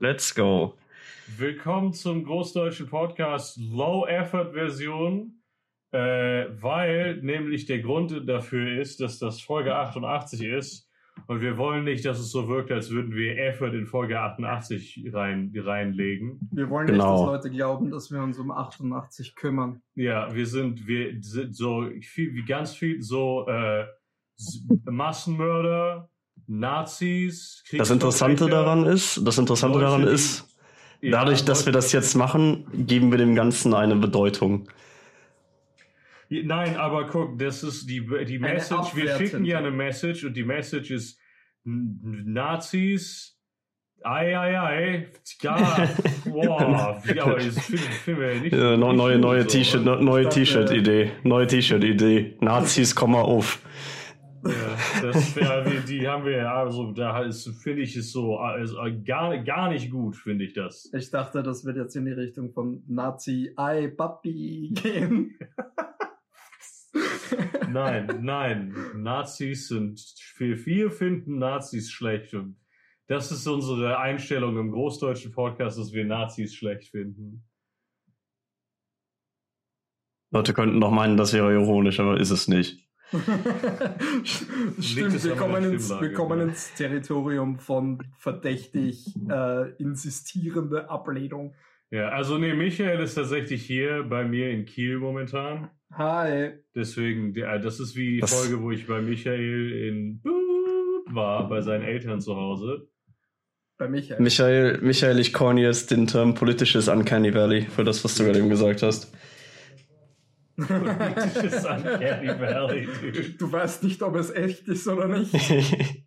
Let's go. Willkommen zum großdeutschen Podcast Low Effort Version, äh, weil nämlich der Grund dafür ist, dass das Folge 88 ist und wir wollen nicht, dass es so wirkt, als würden wir Effort in Folge 88 rein, reinlegen. Wir wollen Genau. nicht, dass Leute glauben, dass wir uns um 88 kümmern. Ja, wir sind, wir sind so viel, wie ganz viel so äh, Massenmörder, Nazis. Das Interessante daran ist, das Interessante daran ist, ja, dadurch, dass wir das jetzt machen, geben wir dem Ganzen eine Bedeutung. Nein, aber guck, das ist die, die Message. Wir schicken ja eine Message und die Message ist Nazis. Ei, ei, ei. Ja, boah. Ja, aber das finden, wir ja nicht. Nicht neue T-Shirt-Idee, neue T-Shirt-Idee. Nazis, komm mal auf. Ja, das wär, wir- die haben wir ja, also da ist, finde ich es so, also gar, gar nicht gut, finde ich das. Ich dachte, das wird jetzt in die Richtung von Nazi Ei Papi gehen. Nein, nein, Nazis sind, wir, wir finden Nazis schlecht und das ist unsere Einstellung im großdeutschen Podcast, dass wir Nazis schlecht finden. Leute könnten doch meinen, das wäre ironisch, aber ist es nicht. Stimmt, wir kommen, ins, wir kommen ja. ins Territorium von verdächtig äh, insistierende Ablehnung. Ja, also nee, Michael ist tatsächlich hier bei mir in Kiel momentan. Hi. Deswegen, der, das ist wie die Folge, wo ich bei Michael in war, bei seinen Eltern zu Hause. Bei Michael. Michael, Michael, ich jetzt den Term politisches Uncanny Valley für das, was du gerade eben gesagt hast. Politisches Uncanny Valley, dude. Du weißt nicht, ob es echt ist oder nicht.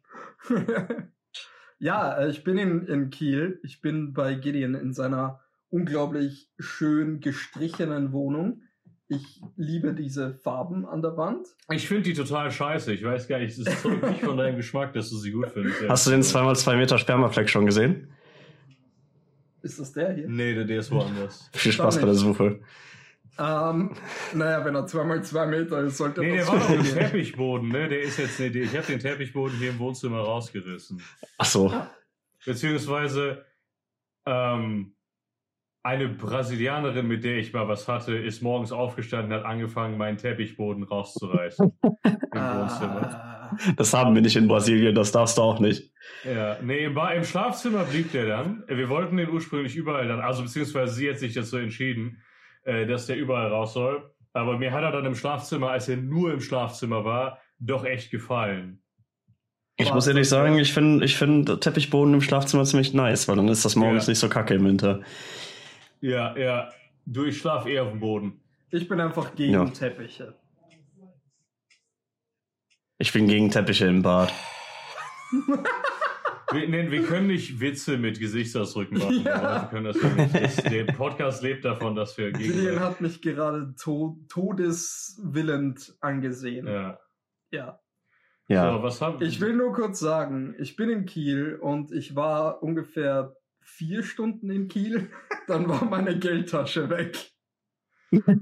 ja, äh, ich bin in, in Kiel. Ich bin bei Gideon in seiner unglaublich schön gestrichenen Wohnung. Ich liebe diese Farben an der Wand. Ich finde die total scheiße. Ich weiß gar nicht, es ist so nicht von deinem Geschmack, dass du sie gut findest. Hast du den 2x2 Meter Spermafleck schon gesehen? Ist das der hier? Nee, der, der ist woanders. Viel Spaß bei der Suche. Ähm, naja, wenn er zweimal zwei Meter ist, sollte Nee, der das war doch im. Teppichboden, ne? Der ist jetzt, nee, ich habe den Teppichboden hier im Wohnzimmer rausgerissen. Ach so. Beziehungsweise, ähm, eine Brasilianerin, mit der ich mal was hatte, ist morgens aufgestanden, hat angefangen, meinen Teppichboden rauszureißen. Im Wohnzimmer. Ah, Das haben wir nicht in Brasilien, das darfst du auch nicht. Ja, nee, im, Ba- im Schlafzimmer blieb der dann. Wir wollten den ursprünglich überall dann, also beziehungsweise sie hat sich dazu entschieden, äh, dass der überall raus soll. Aber mir hat er dann im Schlafzimmer, als er nur im Schlafzimmer war, doch echt gefallen. Ich Aber muss ehrlich sagen, ich finde ich find Teppichboden im Schlafzimmer ziemlich nice, weil dann ist das morgens Ja. nicht so kacke im Winter. Ja, ja. Du, ich schlaf eher auf dem Boden. ich bin einfach gegen Ja. Teppiche. Ich bin gegen Teppiche im Bad. Wir, nee, wir können nicht Witze mit Gesichtsausdrücken machen. Ja. aber Wir können das nicht. Das, der Podcast lebt davon, dass wir gegen. hat mich gerade to todeswillend angesehen. Ja. ja. Ja. So, was haben Ich will nur kurz sagen, ich bin in Kiel und ich war ungefähr vier Stunden in Kiel. Dann war meine Geldtasche weg.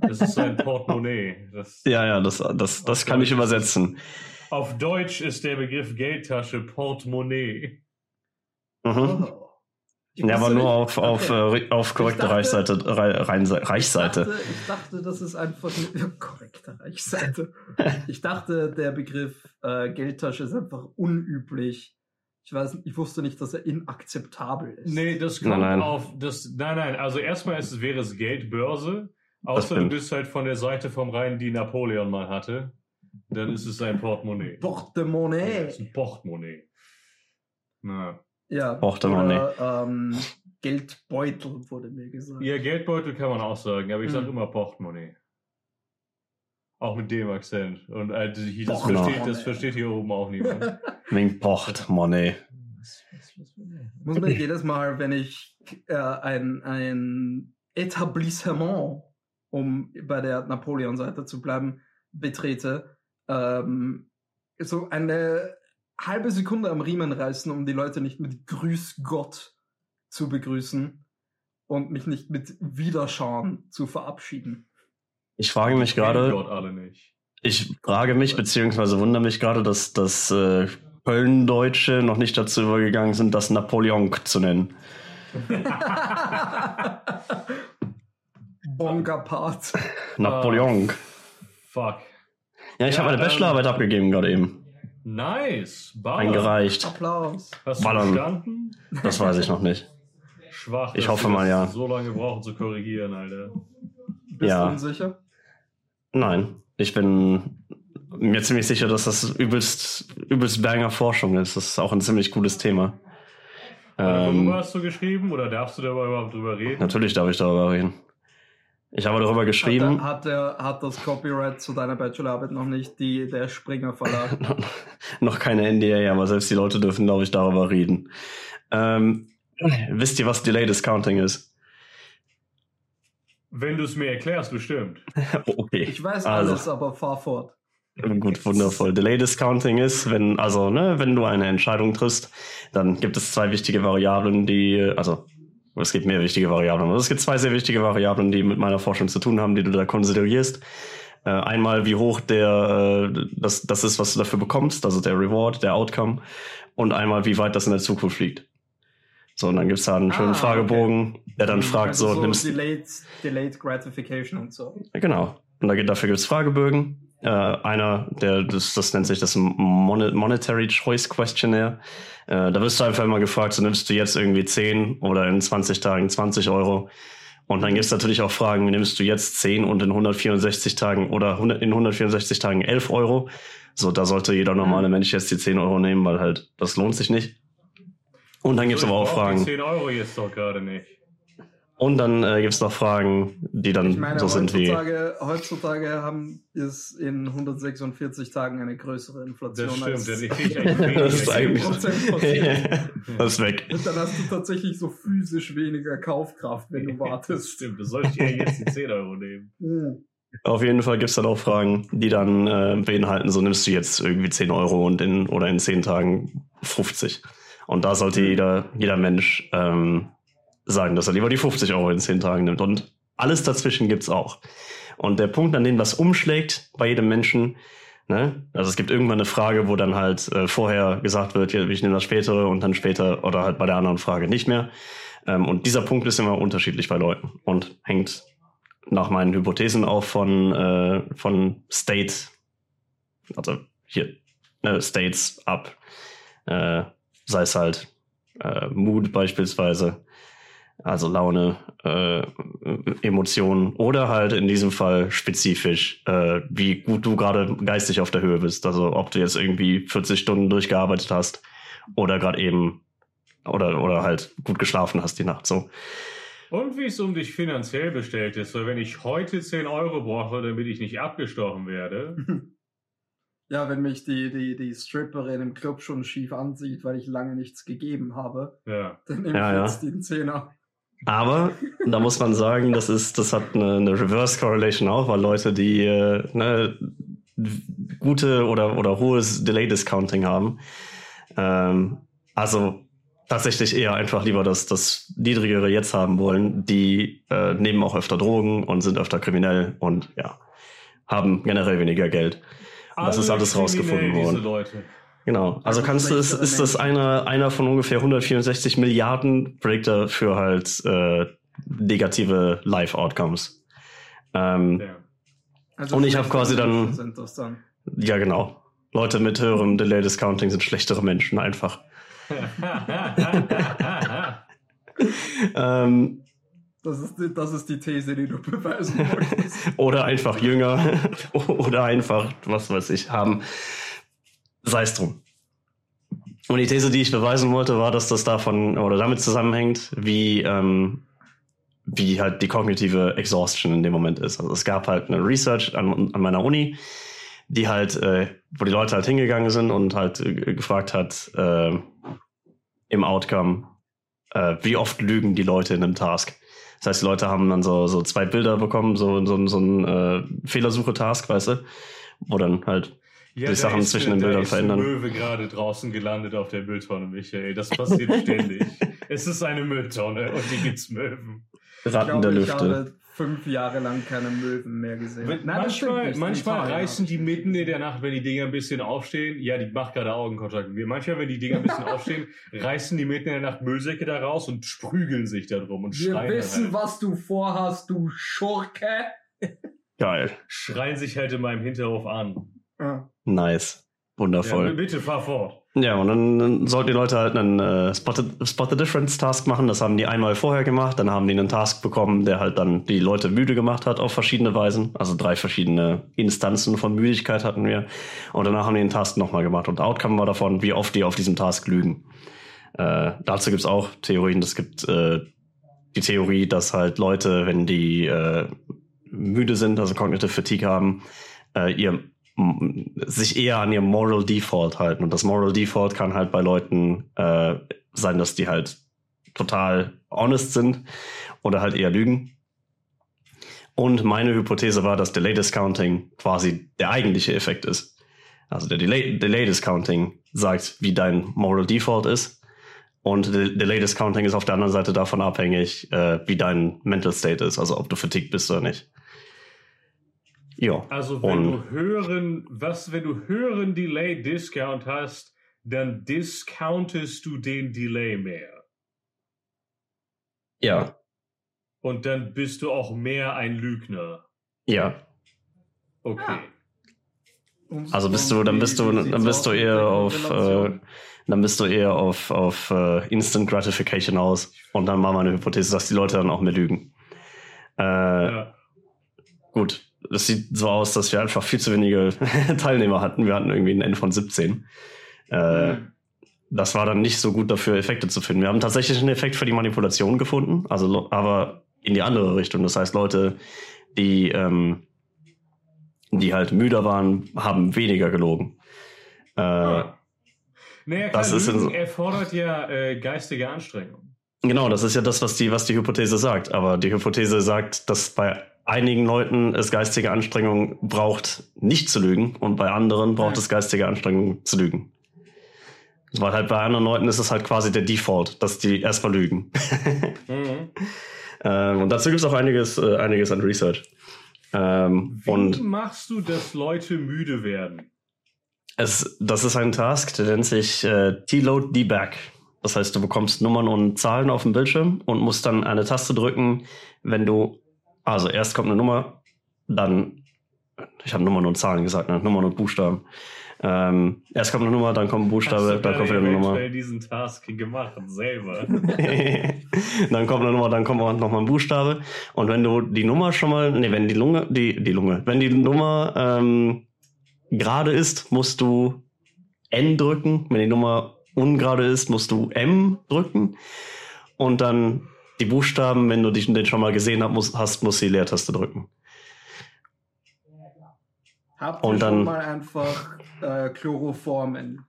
Das ist ein Portemonnaie. Das, Ja, ja, das, das, das kann ich übersetzen. Auf Deutsch ist der Begriff Geldtasche Portemonnaie. Mhm. Oh. Ja, aber nur auf, auf, okay. äh, auf korrekte dachte- Reichseite, Rei- Reinse- Ich Reichseite. dachte, ich dachte, das ist einfach eine korrekte Reichseite. Ich dachte, der Begriff äh, Geldtasche ist einfach unüblich. Ich weiß, ich wusste nicht, dass er inakzeptabel ist. Nee, das kommt Nein, nein. auf. Das, nein, nein. Also erstmal ist es, wäre es Geldbörse. Außer du bist halt von der Seite vom Rhein, die Napoleon mal hatte. Dann ist es ein Portemonnaie. Ja, Portemonnaie. das ist ein Portemonnaie. Na. Ja. Portemonnaie. Oder, ähm, Geldbeutel wurde mir gesagt. Ja, Geldbeutel kann man auch sagen, aber ich sage Hm. immer Portemonnaie. Auch mit dem Akzent. Und äh, das, das, versteht, das versteht hier oben auch niemand. Wegen Portemonnaie. Muss man jedes Mal, wenn ich äh, ein, ein Etablissement, um bei der Napoleon-Seite zu bleiben, betrete, ähm, so eine halbe Sekunde am Riemen reißen, um die Leute nicht mit Grüß Gott zu begrüßen und mich nicht mit Wiederschauen zu verabschieden. Ich frage mich gerade, ich frage mich, beziehungsweise wundere mich gerade, dass, dass äh, Köln-Deutsche noch nicht dazu übergegangen sind, das Napoleon zu nennen. Bonaparte. Napoleon. Fuck. Ja, ich Ja, habe meine ähm, Bachelorarbeit abgegeben gerade eben. Nice. Baller. Eingereicht. Applaus. Hast du Ballern. bestanden? Das weiß ich noch nicht. Schwach. Ich hoffe mal, ja. So lange brauchen zu korrigieren, Alter. Bist Ja. du unsicher? Nein, ich bin mir ziemlich sicher, dass das übelst, übelst banger Forschung ist. Das ist auch ein ziemlich cooles Thema. Worüber Ähm, hast du geschrieben oder darfst du darüber überhaupt drüber reden? natürlich darf ich darüber reden. Ich habe darüber geschrieben. Hat, der, hat, der, hat das Copyright zu deiner Bachelorarbeit noch nicht die, der Springer Verlag? noch keine NDA, aber selbst die Leute dürfen, glaube ich, darüber reden. Ähm, wisst ihr, was Delayed Discounting ist? Wenn du es mir erklärst, bestimmt. Okay. Ich weiß Also. alles, aber fahr fort. Gut, wundervoll. Delay Discounting ist, wenn, also, ne, wenn du eine Entscheidung triffst, dann gibt es zwei wichtige Variablen, die, also, es gibt mehr wichtige Variablen, aber es gibt zwei sehr wichtige Variablen, die mit meiner Forschung zu tun haben, die du da konsiderierst. Äh, einmal, wie hoch der, äh, das, das ist, was du dafür bekommst, also der Reward, der Outcome, und einmal, wie weit das in der Zukunft liegt. So, und dann gibt's da einen schönen Ah, Fragebogen, der dann fragt, Also so, nimmst Delayed, delayed Gratification und so. Genau. Und da, dafür gibt es Fragebögen. Äh, einer, der, das, das nennt sich das Mon Monetary Choice Questionnaire. Äh, da wirst du einfach immer gefragt, so nimmst du jetzt irgendwie 10 oder in 20 Tagen 20 Euro. Und dann gibt es natürlich auch Fragen, nimmst du jetzt 10 und in 164 Tagen oder 100, in 164 Tagen 11 Euro. So, da sollte jeder normale Mensch jetzt die 10 Euro nehmen, weil halt, das lohnt sich nicht. Und dann gibt es aber auch Fragen. 10 Euro jetzt doch gerade nicht. Und dann äh, gibt es noch Fragen, die dann Ich meine, so sind wie. heutzutage, heutzutage haben ist in 146 Tagen eine größere Inflation Das stimmt, als echt weniger. Das ist eigentlich. 10% passiert. das ist weg. Und dann hast du tatsächlich so physisch weniger Kaufkraft, wenn du Das wartest. stimmt, du sollst ja jetzt die 10 Euro nehmen. Hm. Auf jeden Fall gibt's dann auch Fragen, die dann äh, beinhalten, so nimmst du jetzt irgendwie 10 Euro und in oder in 10 Tagen 50. Und da sollte jeder, jeder Mensch ähm, sagen, dass er lieber die 50 Euro in 10 Tagen nimmt. Und alles dazwischen gibt's auch. Und der Punkt, an dem das umschlägt bei jedem Menschen, ne, also es gibt irgendwann eine Frage, wo dann halt äh, vorher gesagt wird, ja, ich nehme das spätere und dann später oder halt bei der anderen Frage nicht mehr. Ähm, und dieser Punkt ist immer unterschiedlich bei Leuten und hängt nach meinen Hypothesen auch von, äh, von State, also hier, äh, States ab. Äh, sei es halt äh, Mood beispielsweise, also Laune, äh, Emotionen oder halt in diesem Fall spezifisch, äh, wie gut du gerade geistig auf der Höhe bist. Also ob du jetzt irgendwie 40 Stunden durchgearbeitet hast oder gerade eben oder, oder halt gut geschlafen hast die Nacht. So. Und wie es um dich finanziell bestellt ist, weil wenn ich heute 10 Euro brauche, damit ich nicht abgestochen werde, Ja, wenn mich die, die, die Stripperin im Club schon schief ansieht, weil ich lange nichts gegeben habe, ja. dann nehme Ja, ich ja. jetzt den Zehner. Aber da muss man sagen, das ist, das hat eine, eine Reverse Correlation auch, weil Leute, die äh, ne, gute oder, oder hohes Delay Discounting haben, ähm, also tatsächlich eher einfach lieber das, das niedrigere jetzt haben wollen, die äh, nehmen auch öfter Drogen und sind öfter kriminell und ja, haben generell weniger Geld. Das ist alles Alle rausgefunden worden. Genau. Also kannst du, ist, ist das einer, einer von ungefähr 164 Milliarden Predictor für halt äh, negative Life-Outcomes. Ähm, Ja. Also Und ich hab schlechte quasi dann- Menschen Sind das dann. ja, genau. Leute mit höherem Delay Discounting sind schlechtere Menschen einfach. Ähm, Das ist, die, das ist die These, die du beweisen wolltest. oder einfach jünger oder einfach, was weiß ich, haben. Sei es drum. Und die These, die ich beweisen wollte, war, dass das davon oder damit zusammenhängt, wie, ähm, wie halt die kognitive Exhaustion in dem Moment ist. Also es gab halt eine Research an, an meiner Uni, die halt, äh, wo die Leute halt hingegangen sind und halt äh, gefragt hat, äh, im Outcome, äh, wie oft lügen die Leute in einem Task. Das heißt, die Leute haben dann so, so zwei Bilder bekommen, so, so, so ein äh, Fehlersuche-Task, weißt du, wo dann halt Ja, Die da Sachen ist, zwischen den Bildern ist verändern. Ein Möwe gerade draußen gelandet auf der Mülltonne, Michael. Das passiert ständig. Es ist eine Mülltonne und hier gibt's Möwen. Ich Ratten der glaube, ich Lüfte. habe fünf Jahre lang keine Möwen mehr gesehen. Wenn, Nein, manchmal manchmal reißen die ich mitten in der Nacht, wenn die Dinger ein bisschen aufstehen. Ja, die macht gerade Augenkontakt mit mir. Manchmal, wenn die Dinger ein bisschen aufstehen, reißen die mitten in der Nacht Müllsäcke da raus und sprügeln sich da drum und Wir schreien, wissen, halt, was du vorhast, du Schurke. Geil. schreien sich halt in meinem Hinterhof an. Ja. Nice. Ja, Wundervoll. bitte fahr fort. Ja, und dann, dann sollten die Leute halt einen äh, Spot, the, Spot the Difference Task machen. Das haben die einmal vorher gemacht. Dann haben die einen Task bekommen, der halt dann die Leute müde gemacht hat auf verschiedene Weisen. Also drei verschiedene Instanzen von Müdigkeit hatten wir. Und danach haben die den Task nochmal gemacht. Und Outcome war davon, wie oft die auf diesem Task lügen. Äh, dazu gibt's auch Theorien. Es gibt äh, die Theorie, dass halt Leute, wenn die äh, müde sind, also Cognitive Fatigue haben, äh, ihr sich eher an ihr Moral Default halten. Und das Moral Default kann halt bei Leuten äh, sein, dass die halt total honest sind oder halt eher lügen. Und meine Hypothese war, dass Delay Discounting quasi der eigentliche Effekt ist. Also der Delay, Delay Discounting sagt, wie dein Moral Default ist. Und Del- Delay Discounting ist auf der anderen Seite davon abhängig, äh, wie dein Mental State ist, also ob du fatigued bist oder nicht. Ja. Also wenn Und- du höheren, was, wenn du höheren Delay Discount hast, dann discountest du den Delay mehr. Ja. Und dann bist du auch mehr ein Lügner. Ja. Okay. Und- Also bist du, dann bist du, dann bist du eher auf, äh, dann bist du eher auf, auf äh, Instant Gratification aus. Und dann war meine Hypothese, dass die Leute dann auch mehr lügen. Äh, Ja. Gut, das sieht so aus, dass wir einfach viel zu wenige Teilnehmer hatten. Wir hatten irgendwie ein N von 17. Äh, Hm. Das war dann nicht so gut dafür, Effekte zu finden. Wir haben tatsächlich einen Effekt für die Manipulation gefunden, also aber in die andere Richtung. Das heißt, Leute, die, ähm, die halt müder waren, haben weniger gelogen. Äh, Ah. Naja, das ist Lügen erfordert ja äh, geistige Anstrengung. Genau, das ist ja das, was die, was die Hypothese sagt. Aber die Hypothese sagt, dass bei einigen Leuten es geistige Anstrengung braucht, nicht zu lügen, und bei anderen braucht Ja. es geistige Anstrengung zu lügen. Weil halt bei anderen Leuten ist es halt quasi der Default, dass die erstmal lügen. Mhm. ähm, und dazu gibt es auch einiges, äh, einiges an Research. Ähm, Wie und machst du, dass Leute müde werden? es, das ist ein Task, der nennt sich äh, T-Load Debug. Das heißt, du bekommst Nummern und Zahlen auf dem Bildschirm und musst dann eine Taste drücken, wenn du, also erst kommt eine Nummer, dann, ich habe Nummern und Zahlen gesagt, ne? Nummern und Buchstaben. Ähm, erst kommt eine Nummer, dann kommt ein Buchstabe, dann kommt wieder eine Nummer. eventuell diesen Task gemacht selber. dann kommt eine Nummer, dann kommt auch noch mal ein Buchstabe. Und wenn du die Nummer schon mal, nee, wenn die Lunge, die, die Lunge, wenn die Nummer ähm, gerade ist, musst du N drücken. Wenn die Nummer ungerade ist, musst du M drücken. Und dann die Buchstaben, wenn du dich den schon mal gesehen hast, musst, hast, musst du die Leertaste drücken. Habt Und ihr dann- schon mal einfach äh, Chloroform in,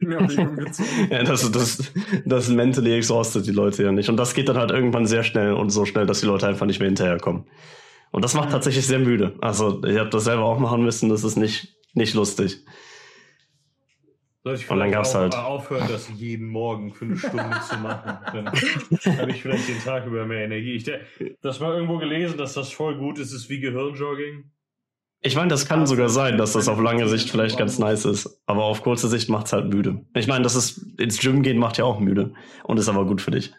in Erwägung gezogen? Ja, das, das, das mentally exhausted die Leute ja nicht. Und das geht dann halt irgendwann sehr schnell und so schnell, dass die Leute einfach nicht mehr hinterherkommen. Und das macht tatsächlich sehr müde. Also ich habe das selber auch machen müssen, das ist nicht, nicht lustig. Soll ich Und dann gab's halt- aufhören, das jeden Morgen für eine Stunde zu machen? Dann habe ich vielleicht den Tag über mehr Energie. Ich, das mal irgendwo gelesen, dass das voll gut ist, ist wie Gehirnjogging. Ich meine, das kann sogar sein, dass das auf lange Sicht vielleicht ganz nice ist. Aber auf kurze Sicht macht's halt müde. Ich meine, das ist ins Gym gehen macht ja auch müde und ist aber gut für dich.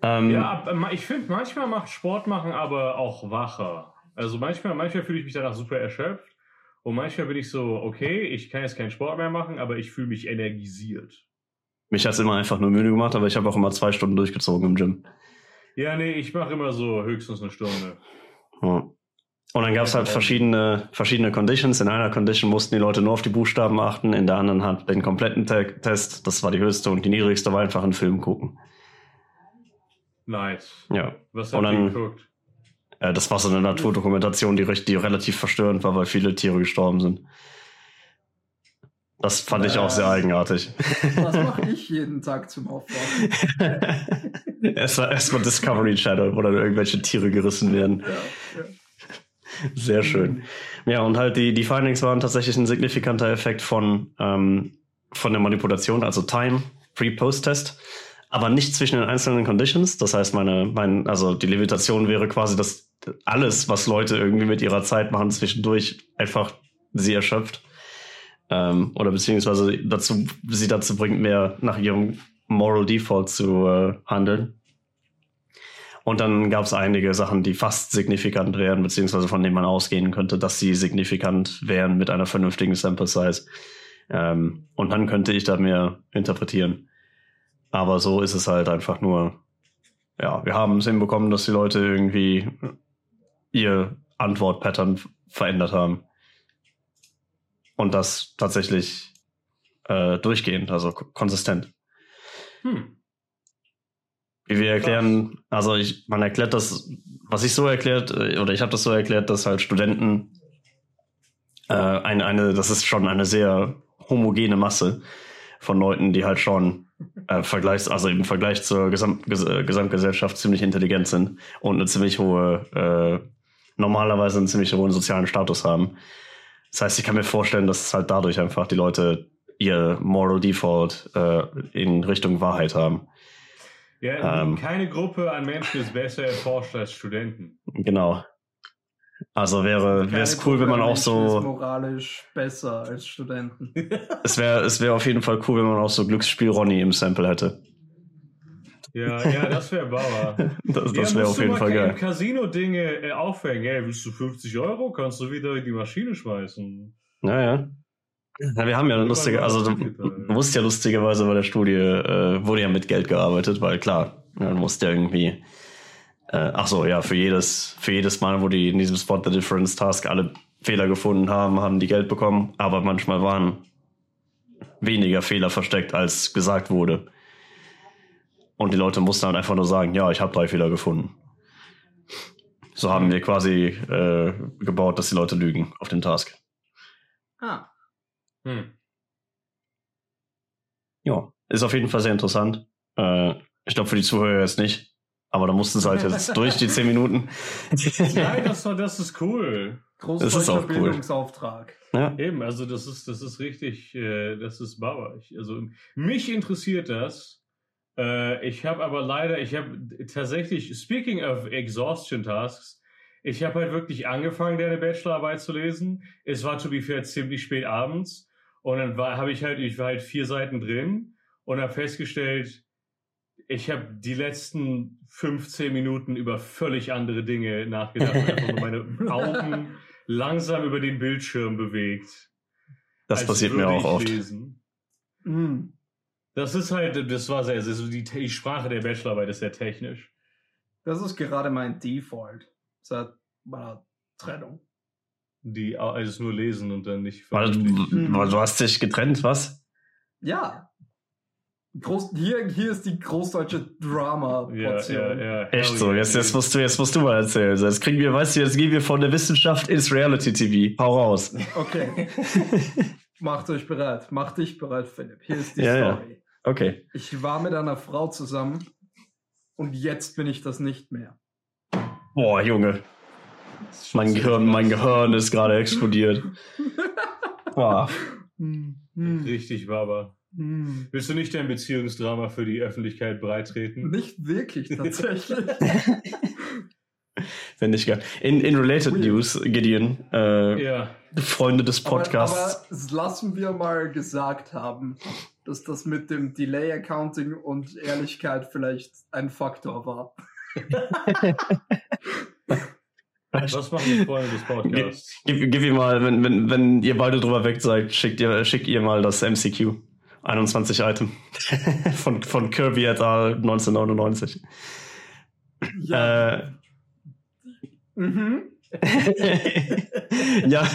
Ähm, Ja, ich finde, manchmal macht Sport machen aber auch wacher. Also manchmal, manchmal fühle ich mich danach super erschöpft. Und manchmal bin ich so, okay, ich kann jetzt keinen Sport mehr machen, aber ich fühle mich energisiert. Mich hat's immer einfach nur müde gemacht, aber ich habe auch immer zwei Stunden durchgezogen im Gym. Ja, nee, ich mache immer so höchstens eine Stunde. Ja. Und dann gab's halt verschiedene, verschiedene Conditions. In einer Condition mussten die Leute nur auf die Buchstaben achten, in der anderen halt den kompletten Te Test. Das war die höchste und die niedrigste war einfach einen Film gucken. Nice. Ja. Was Und habt ihr dann- geguckt? Äh, das war so eine Naturdokumentation, die, die relativ verstörend war, weil viele Tiere gestorben sind. Das fand ich auch sehr eigenartig. Was mache ich jeden Tag zum Aufwachen? Erstmal erstmal Discovery Channel, wo dann irgendwelche Tiere gerissen werden. Ja, ja. Sehr schön. Ja, und halt die, die Findings waren tatsächlich ein signifikanter Effekt von, ähm, von der Manipulation, also Time, Pre-Post-Test. Aber nicht zwischen den einzelnen Conditions. Das heißt, meine, mein, also die Levitation wäre quasi, dass alles, was Leute irgendwie mit ihrer Zeit machen, zwischendurch einfach sie erschöpft. Ähm, oder beziehungsweise dazu, sie dazu bringt, mehr nach ihrem Moral Default zu äh, handeln. Und dann gab es einige Sachen, die fast signifikant wären, beziehungsweise von denen man ausgehen könnte, dass sie signifikant wären mit einer vernünftigen Sample Size. Ähm, und dann könnte ich da mehr interpretieren. Aber so ist es halt einfach nur, ja, wir haben es hinbekommen, dass die Leute irgendwie ihr Antwortpattern verändert haben. Und das tatsächlich äh, durchgehend, also konsistent. Hm. Wie wir erklären, also ich, man erklärt das, was ich so erklärt, äh, oder ich habe das so erklärt, dass halt Studenten äh, eine, eine, das ist schon eine sehr homogene Masse von Leuten, die halt schon äh, Vergleichs, also im Vergleich zur Gesam Ges Gesamtgesellschaft ziemlich intelligent sind und eine ziemlich hohe, äh, normalerweise einen ziemlich hohen sozialen Status haben. Das heißt, ich kann mir vorstellen, dass es halt dadurch einfach die Leute ihr Moral Default äh, in Richtung Wahrheit haben. Ja, ähm, keine Gruppe an Menschen ist besser erforscht als Studenten. Genau. Also wäre wäre es cool, wenn man auch so ist moralisch besser als Studenten. es wäre es wäre auf jeden Fall cool, wenn man auch so Glücksspiel Ronny im Sample hätte. Ja, ja, das wäre Bauer. das das wäre auf jeden Fall geil. Casino-Dinge äh, aufhängen. Hey, willst du 50 Euro? Kannst du wieder in die Maschine schmeißen. Naja. Ja, wir haben ja lustige, also du, du musst ja lustigerweise bei der Studie, äh, wurde ja mit Geld gearbeitet, weil klar, man musste ja irgendwie, äh, ach so, ja, für jedes, für jedes Mal, wo die in diesem Spot the Difference Task alle Fehler gefunden haben, haben die Geld bekommen, aber manchmal waren weniger Fehler versteckt, als gesagt wurde. Und die Leute mussten dann einfach nur sagen, ja, ich habe drei Fehler gefunden. So haben wir quasi äh, gebaut, dass die Leute lügen auf dem Task. Ah. Hm. Ja, ist auf jeden Fall sehr interessant. Äh, ich glaube für die Zuhörer jetzt nicht, aber da mussten sie halt jetzt durch die zehn Minuten. Nein, das, das ist cool. ist auch Bildungsauftrag. Cool. Ja. Eben, also das ist, das ist richtig, äh, das ist Bauer. also mich interessiert das. Äh, ich habe aber leider, ich habe tatsächlich, speaking of Exhaustion Tasks, ich habe halt wirklich angefangen, deine Bachelorarbeit zu lesen. Es war to be fair ziemlich spät abends. Und dann war, habe ich halt, ich war halt vier Seiten drin und habe festgestellt, ich habe die letzten 15 Minuten über völlig andere Dinge nachgedacht. einfach nur meine Augen langsam über den Bildschirm bewegt. Das passiert mir auch oft. Mhm. Das ist halt, das war sehr, also die, die Sprache der Bachelorarbeit ist sehr technisch. Das ist gerade mein Default seit meiner Trennung die alles nur lesen und dann nicht weil, weil du hast dich getrennt, was? Ja. Groß, hier, hier ist die großdeutsche Drama-Portion. Ja, ja, ja. Echt so, jetzt, jetzt, musst du, jetzt musst du mal erzählen. Jetzt kriegen wir, weißt du, jetzt gehen wir von der Wissenschaft ins Reality-TV. Hau raus. Okay. Macht euch bereit. Mach dich bereit, Philipp. Hier ist die ja, Story. Ja. Okay. Ich war mit einer Frau zusammen und jetzt bin ich das nicht mehr. Boah, Junge. Mein Gehirn, mein Gehirn ist gerade explodiert. Boah. Richtig, Baba. Hm. Willst du nicht dein Beziehungsdrama für die Öffentlichkeit breitreten? Nicht wirklich, tatsächlich. Finde ich geil. In, in Related Weird. News, Gideon, äh, ja. Freunde des Podcasts. Aber, aber lassen wir mal gesagt haben, dass das mit dem Delay Accounting und Ehrlichkeit vielleicht ein Faktor war. Was machen die Freunde des Podcasts? Gib, gib, ihm mal, wenn, wenn, wenn ihr beide drüber weg seid, schickt ihr, schickt ihr mal das MCQ. 21 Item. von, von Kirby et al. 1999. Ja. Äh, mhm. ja,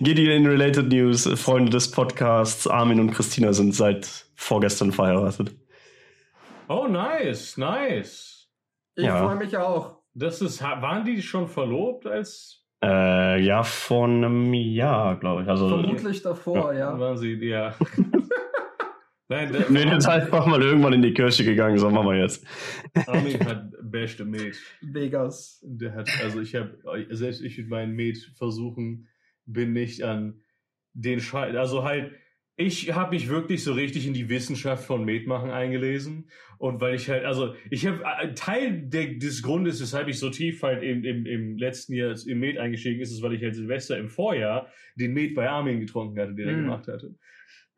Gideon in Related News, Freunde des Podcasts, Armin und Christina sind seit vorgestern verheiratet. Oh, nice, nice. Ich ja. freue mich auch. Das ist, waren die schon verlobt als? Äh, ja, vor einem Jahr, glaube ich. Also, Vermutlich davor, ja. ja. Waren sie, ja. Nein, der, nee, jetzt einfach mal irgendwann in die Kirche gegangen, so machen wir jetzt. Armin hat beste Met. Vegas. Der hat, also ich habe, selbst ich mit meinen Met versuchen, bin nicht an den Scheiß, also halt, ich habe mich wirklich so richtig in die Wissenschaft von Metmachen eingelesen. Und weil ich halt, also ich habe äh, Teil der, des Grundes, weshalb ich so tief halt im, im, im letzten Jahr im Met eingestiegen ist, ist, weil ich halt Silvester im Vorjahr den Met bei Armin getrunken hatte, den er Mhm. gemacht hatte.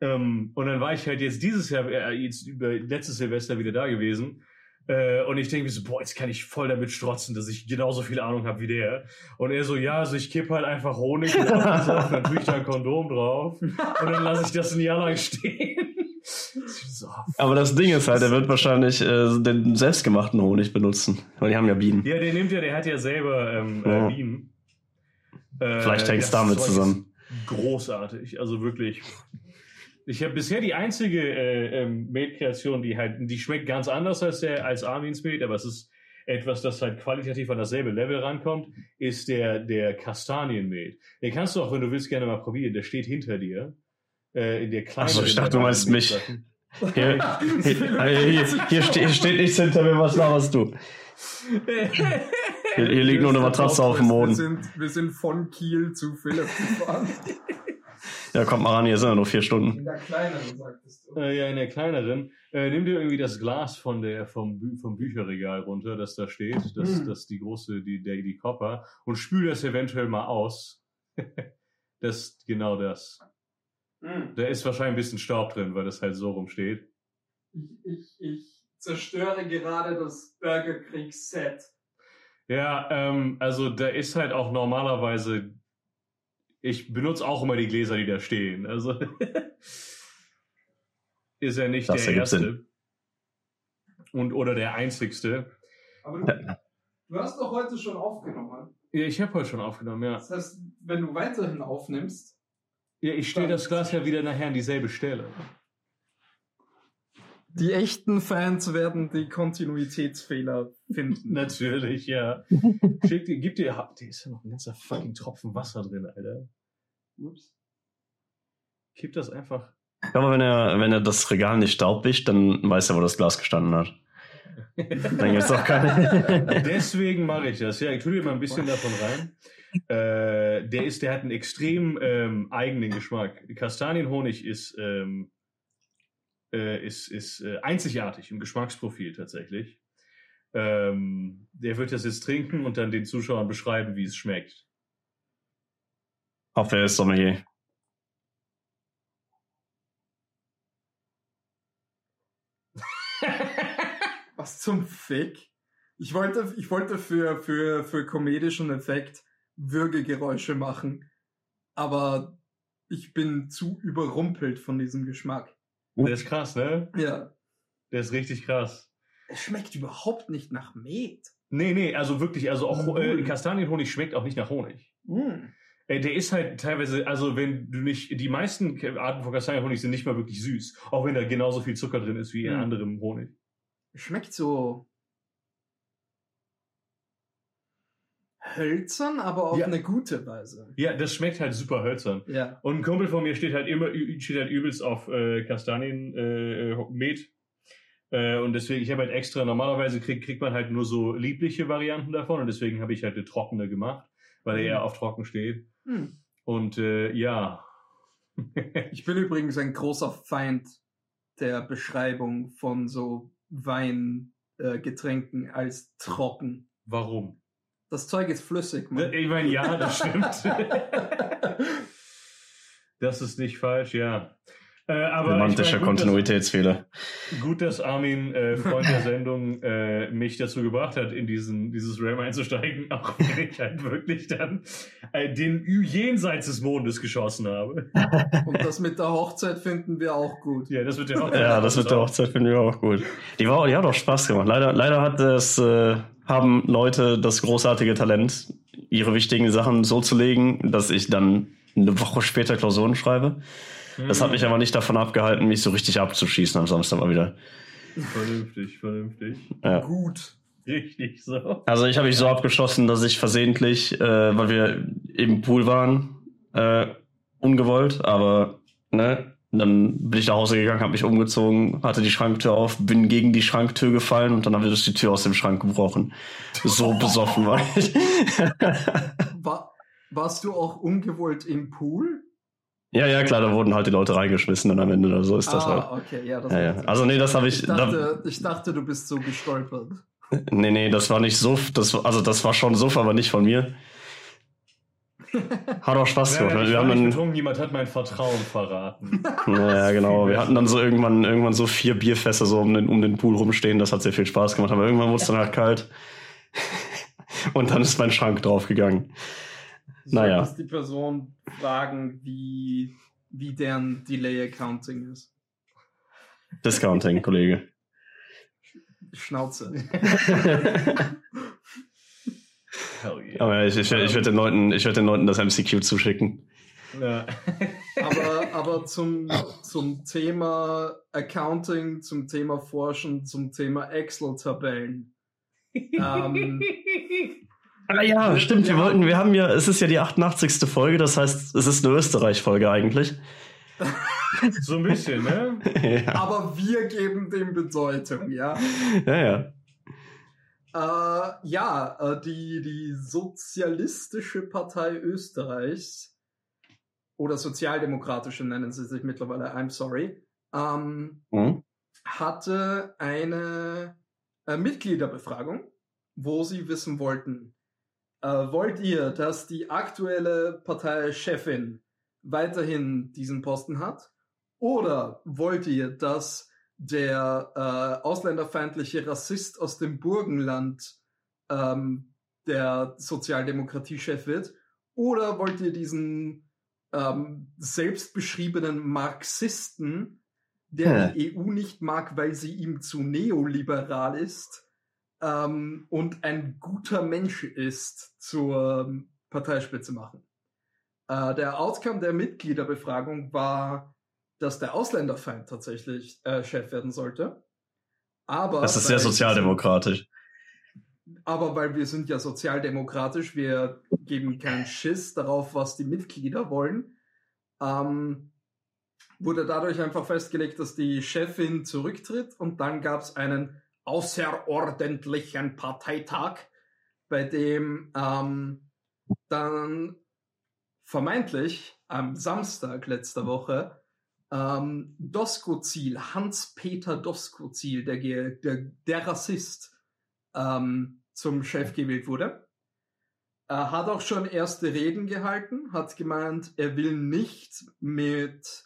Ähm, und dann war ich halt jetzt dieses Jahr, äh, jetzt über letztes Silvester wieder da gewesen. Äh, und ich denke mir so, boah, jetzt kann ich voll damit strotzen, dass ich genauso viel Ahnung habe wie der. Und er so, ja, also ich kippe halt einfach Honig Apfelsaft, dann tue ich da ein Kondom drauf und dann lasse ich das ein Jahr lang stehen. so, Aber das Ding ist halt, er wird wahrscheinlich äh, den selbstgemachten Honig benutzen. Weil die haben ja Bienen. ja, der nimmt ja, der hat ja selber ähm, äh, Bienen. Äh, Vielleicht hängt es damit zusammen. Großartig, also wirklich. Ich habe bisher die einzige äh, ähm, Met-Kreation, die halt, die schmeckt ganz anders als der als Armins Met, aber es ist etwas, das halt qualitativ an dasselbe Level rankommt, ist der der Kastanienmet. Den kannst du auch, wenn du willst, gerne mal probieren. Der steht hinter dir. Äh, in der kleinen. Ach so, ich dachte, du meinst mich. Hier, hier, hier, hier, steht, hier steht nichts hinter mir, was laberst du? Hier, hier liegt nur eine Matratze auf dem Wir Boden. sind, wir sind von Kiel zu Philipp gefahren. Ja, kommt mal ran, hier sind ja nur vier Stunden. In der kleineren, sagtest du. Äh, ja, in der kleineren. Äh, nimm dir irgendwie das Glas von der, vom, Bü vom Bücherregal runter, das da steht, das, Hm. das die große, die, der, die Copper, und spül das eventuell mal aus. das, genau das. Hm. Da ist wahrscheinlich ein bisschen Staub drin, weil das halt so rumsteht. Ich, ich, ich zerstöre gerade das Bürgerkriegsset. Ja, ähm, also da ist halt auch normalerweise, ich benutze auch immer die Gläser, die da stehen. Also ist ja nicht Das der erste. Sinn. Und oder der einzigste. Aber du, du hast doch heute schon aufgenommen. Ja, ich habe heute schon aufgenommen, ja. Das heißt, wenn du weiterhin aufnimmst, Ja, ich stelle das Glas ja wieder nachher an dieselbe Stelle. Die echten Fans werden die Kontinuitätsfehler finden. Natürlich, ja. Schick dir, gib dir, ha- da ist ja noch ein ganzer fucking Tropfen Wasser drin, Alter. Ups. Kipp das einfach. Aber wenn er, wenn er das Regal nicht staubwischt, dann weiß er, wo das Glas gestanden hat. Dann gibt's auch keine. Deswegen mache ich das. Ja, ich tue dir mal ein bisschen davon rein. Äh, der ist, der hat einen extrem ähm, eigenen Geschmack. Kastanienhonig ist, ähm, äh, ist, ist äh, einzigartig im Geschmacksprofil tatsächlich. Ähm, der wird das jetzt trinken und dann den Zuschauern beschreiben, wie es schmeckt. Hoffe, er ist Sommelier. Was zum Fick? Ich wollte, ich wollte für, für, für komedischen Effekt Würgegeräusche machen, aber ich bin zu überrumpelt von diesem Geschmack. Der ist krass, ne? Ja. Der ist richtig krass. Es schmeckt überhaupt nicht nach Met. Nee, nee, also wirklich, also auch äh. Kastanienhonig schmeckt auch nicht nach Honig. Mm. Äh, der ist halt teilweise, also wenn du nicht, die meisten Arten von Kastanienhonig sind nicht mal wirklich süß, auch wenn da genauso viel Zucker drin ist wie in Hm. anderem Honig. Schmeckt so hölzern, aber auf Ja. eine gute Weise. Ja, das schmeckt halt super hölzern. Ja. Und ein Kumpel von mir steht halt immer, steht halt übelst auf äh, Kastanien, äh, äh, Met. Äh, und deswegen, ich habe halt extra, normalerweise krieg, kriegt man halt nur so liebliche Varianten davon und deswegen habe ich halt eine trockene gemacht, weil er Mhm. eher auf trocken steht. Hm. Und äh, ja. Ich bin übrigens ein großer Feind der Beschreibung von so Weingetränken äh, Getränken als trocken. Warum? Das Zeug ist flüssig, Mann. Ich meine, ja, das stimmt. das ist nicht falsch, ja. Äh, aber Romantischer ich mein, gut, Kontinuitätsfehler. Dass, gut, dass Armin, äh, Freund der Sendung, äh, mich dazu gebracht hat, in diesen, dieses Realm einzusteigen, auch wenn ich halt wirklich dann äh, den Ü- jenseits des Mondes geschossen habe. Und das mit der Hochzeit finden wir auch gut. Ja, das wird ja auch. Ja, das mit der Hochzeit finden wir auch gut. Die, war, die hat auch Spaß gemacht. Leider, leider hat es, äh, haben Leute das großartige Talent, ihre wichtigen Sachen so zu legen, dass ich dann eine Woche später Klausuren schreibe. Das hat mich aber nicht davon abgehalten, mich so richtig abzuschießen am Samstag mal wieder. Vernünftig, vernünftig. Ja. Gut. Richtig so. Also ich habe mich so abgeschossen, dass ich versehentlich, äh, weil wir im Pool waren, äh, ungewollt, aber ne, dann bin ich nach Hause gegangen, habe mich umgezogen, hatte die Schranktür auf, bin gegen die Schranktür gefallen und dann habe ich die Tür aus dem Schrank gebrochen. So besoffen war ich. War, warst du auch ungewollt im Pool? Ja, ja, klar, da wurden halt die Leute reingeschmissen und am Ende oder so ist das ah, halt. okay, ja, das Ja, ja. Also nee, das habe ich. ich, dachte, ich dachte, du bist so gestolpert. da, nee, nee, das war nicht so. Das, also das war schon Suff, aber nicht von mir. Hat auch Spaß Ja, gemacht. ich Wir haben nicht betrunken, jemand hat mein Vertrauen verraten. Ja, genau. Wir hatten dann so irgendwann, irgendwann so vier Bierfässer so um den, um den Pool rumstehen. Das hat sehr viel Spaß gemacht. Aber irgendwann wurde es danach kalt. Und dann ist mein Schrank draufgegangen. Du Naja. solltest die Person fragen, wie, wie deren Delay Accounting ist. Discounting, Kollege. Schnauze. Yeah. Aber ja, ich, ich, ich werde den, Leuten- ich werd den Leuten das MCQ zuschicken. Ja. aber aber zum, zum Thema Accounting, zum Thema Forschen, zum Thema Excel-Tabellen. Ähm, Ah ja, stimmt. Wir wollten, wir haben ja, es ist ja die 88. Folge, das heißt, es ist eine Österreich-Folge eigentlich. So ein bisschen, ne? ja. aber wir geben dem Bedeutung, ja. ja, ja. Äh, ja, äh, die, die Sozialistische Partei Österreichs oder Sozialdemokratische nennen sie sich mittlerweile, I'm sorry, ähm, Hm? hatte eine äh, Mitgliederbefragung, wo sie wissen wollten, äh, wollt ihr, dass die aktuelle Parteichefin weiterhin diesen Posten hat? Oder wollt ihr, dass der äh, ausländerfeindliche Rassist aus dem Burgenland ähm, der Sozialdemokratiechef wird? Oder wollt ihr diesen ähm, selbstbeschriebenen Marxisten, der die EU nicht mag, weil sie ihm zu neoliberal ist ähm, und ein guter Mensch ist, zur ähm, Parteispitze machen? Äh, der Outcome der Mitgliederbefragung war, dass der Ausländerfeind tatsächlich äh, Chef werden sollte. Aber Das ist sehr sozialdemokratisch. aber weil wir sind ja sozialdemokratisch, wir geben keinen Schiss darauf, was die Mitglieder wollen, ähm, wurde dadurch einfach festgelegt, dass die Chefin zurücktritt und dann gab es einen außerordentlichen Parteitag, bei dem ähm, dann vermeintlich am Samstag letzter Woche ähm, Doskozil, Hans-Peter Doskozil, der, der, der Rassist, ähm, zum Chef gewählt wurde. Er hat auch schon erste Reden gehalten, hat gemeint, er will nicht mit,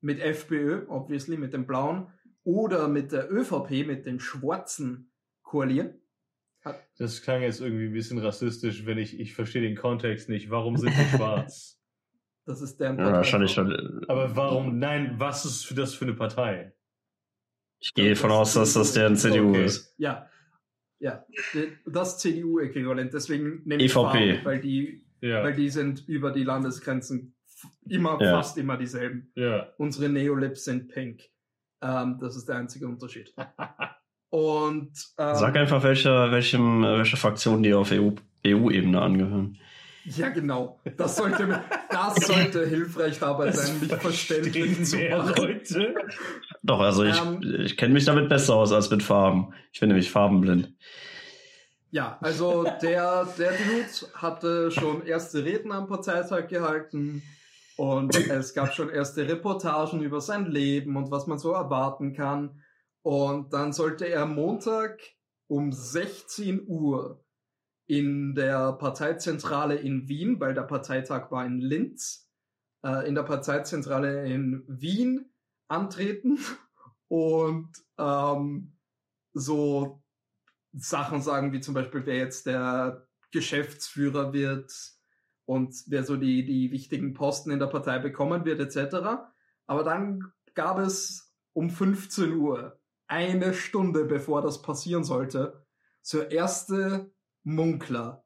mit FPÖ, obviously mit den Blauen, oder mit der ÖVP, mit den Schwarzen koalieren. Das klang jetzt irgendwie ein bisschen rassistisch, wenn ich, ich verstehe den Kontext nicht. Warum sind die schwarz? Das ist deren Ja, wahrscheinlich schon. Aber warum, nein, was ist für das für eine Partei? Ich gehe davon aus, dass das deren CDU Okay. ist. Ja, ja, das CDU-Äquivalent. Deswegen nehme ich EVP. Farben, weil die, Ja, weil die sind über die Landesgrenzen immer, Ja. fast immer dieselben. ja. Unsere Neolibs sind pink. Ähm, das ist der einzige Unterschied. Und ähm, Sag einfach, welcher, welchem, äh, welche Fraktion die auf EU EU-Ebene angehören. Ja genau, das sollte das sollte hilfreich dabei sein, mich verständlich zu machen. Leute. Doch, also ich, Ähm. ich kenne mich damit besser aus als mit Farben. Ich bin nämlich farbenblind. Ja, also der, der Dude hatte schon erste Reden am Parteitag gehalten und es gab schon erste Reportagen über sein Leben und was man so erwarten kann. Und dann sollte er Montag um 16 Uhr in der Parteizentrale in Wien, weil der Parteitag war in Linz, äh, in der Parteizentrale in Wien antreten und ähm, so Sachen sagen, wie zum Beispiel, wer jetzt der Geschäftsführer wird und wer so die, die wichtigen Posten in der Partei bekommen wird, etc. Aber dann gab es um 15 Uhr, eine Stunde bevor das passieren sollte, so erste Munkler,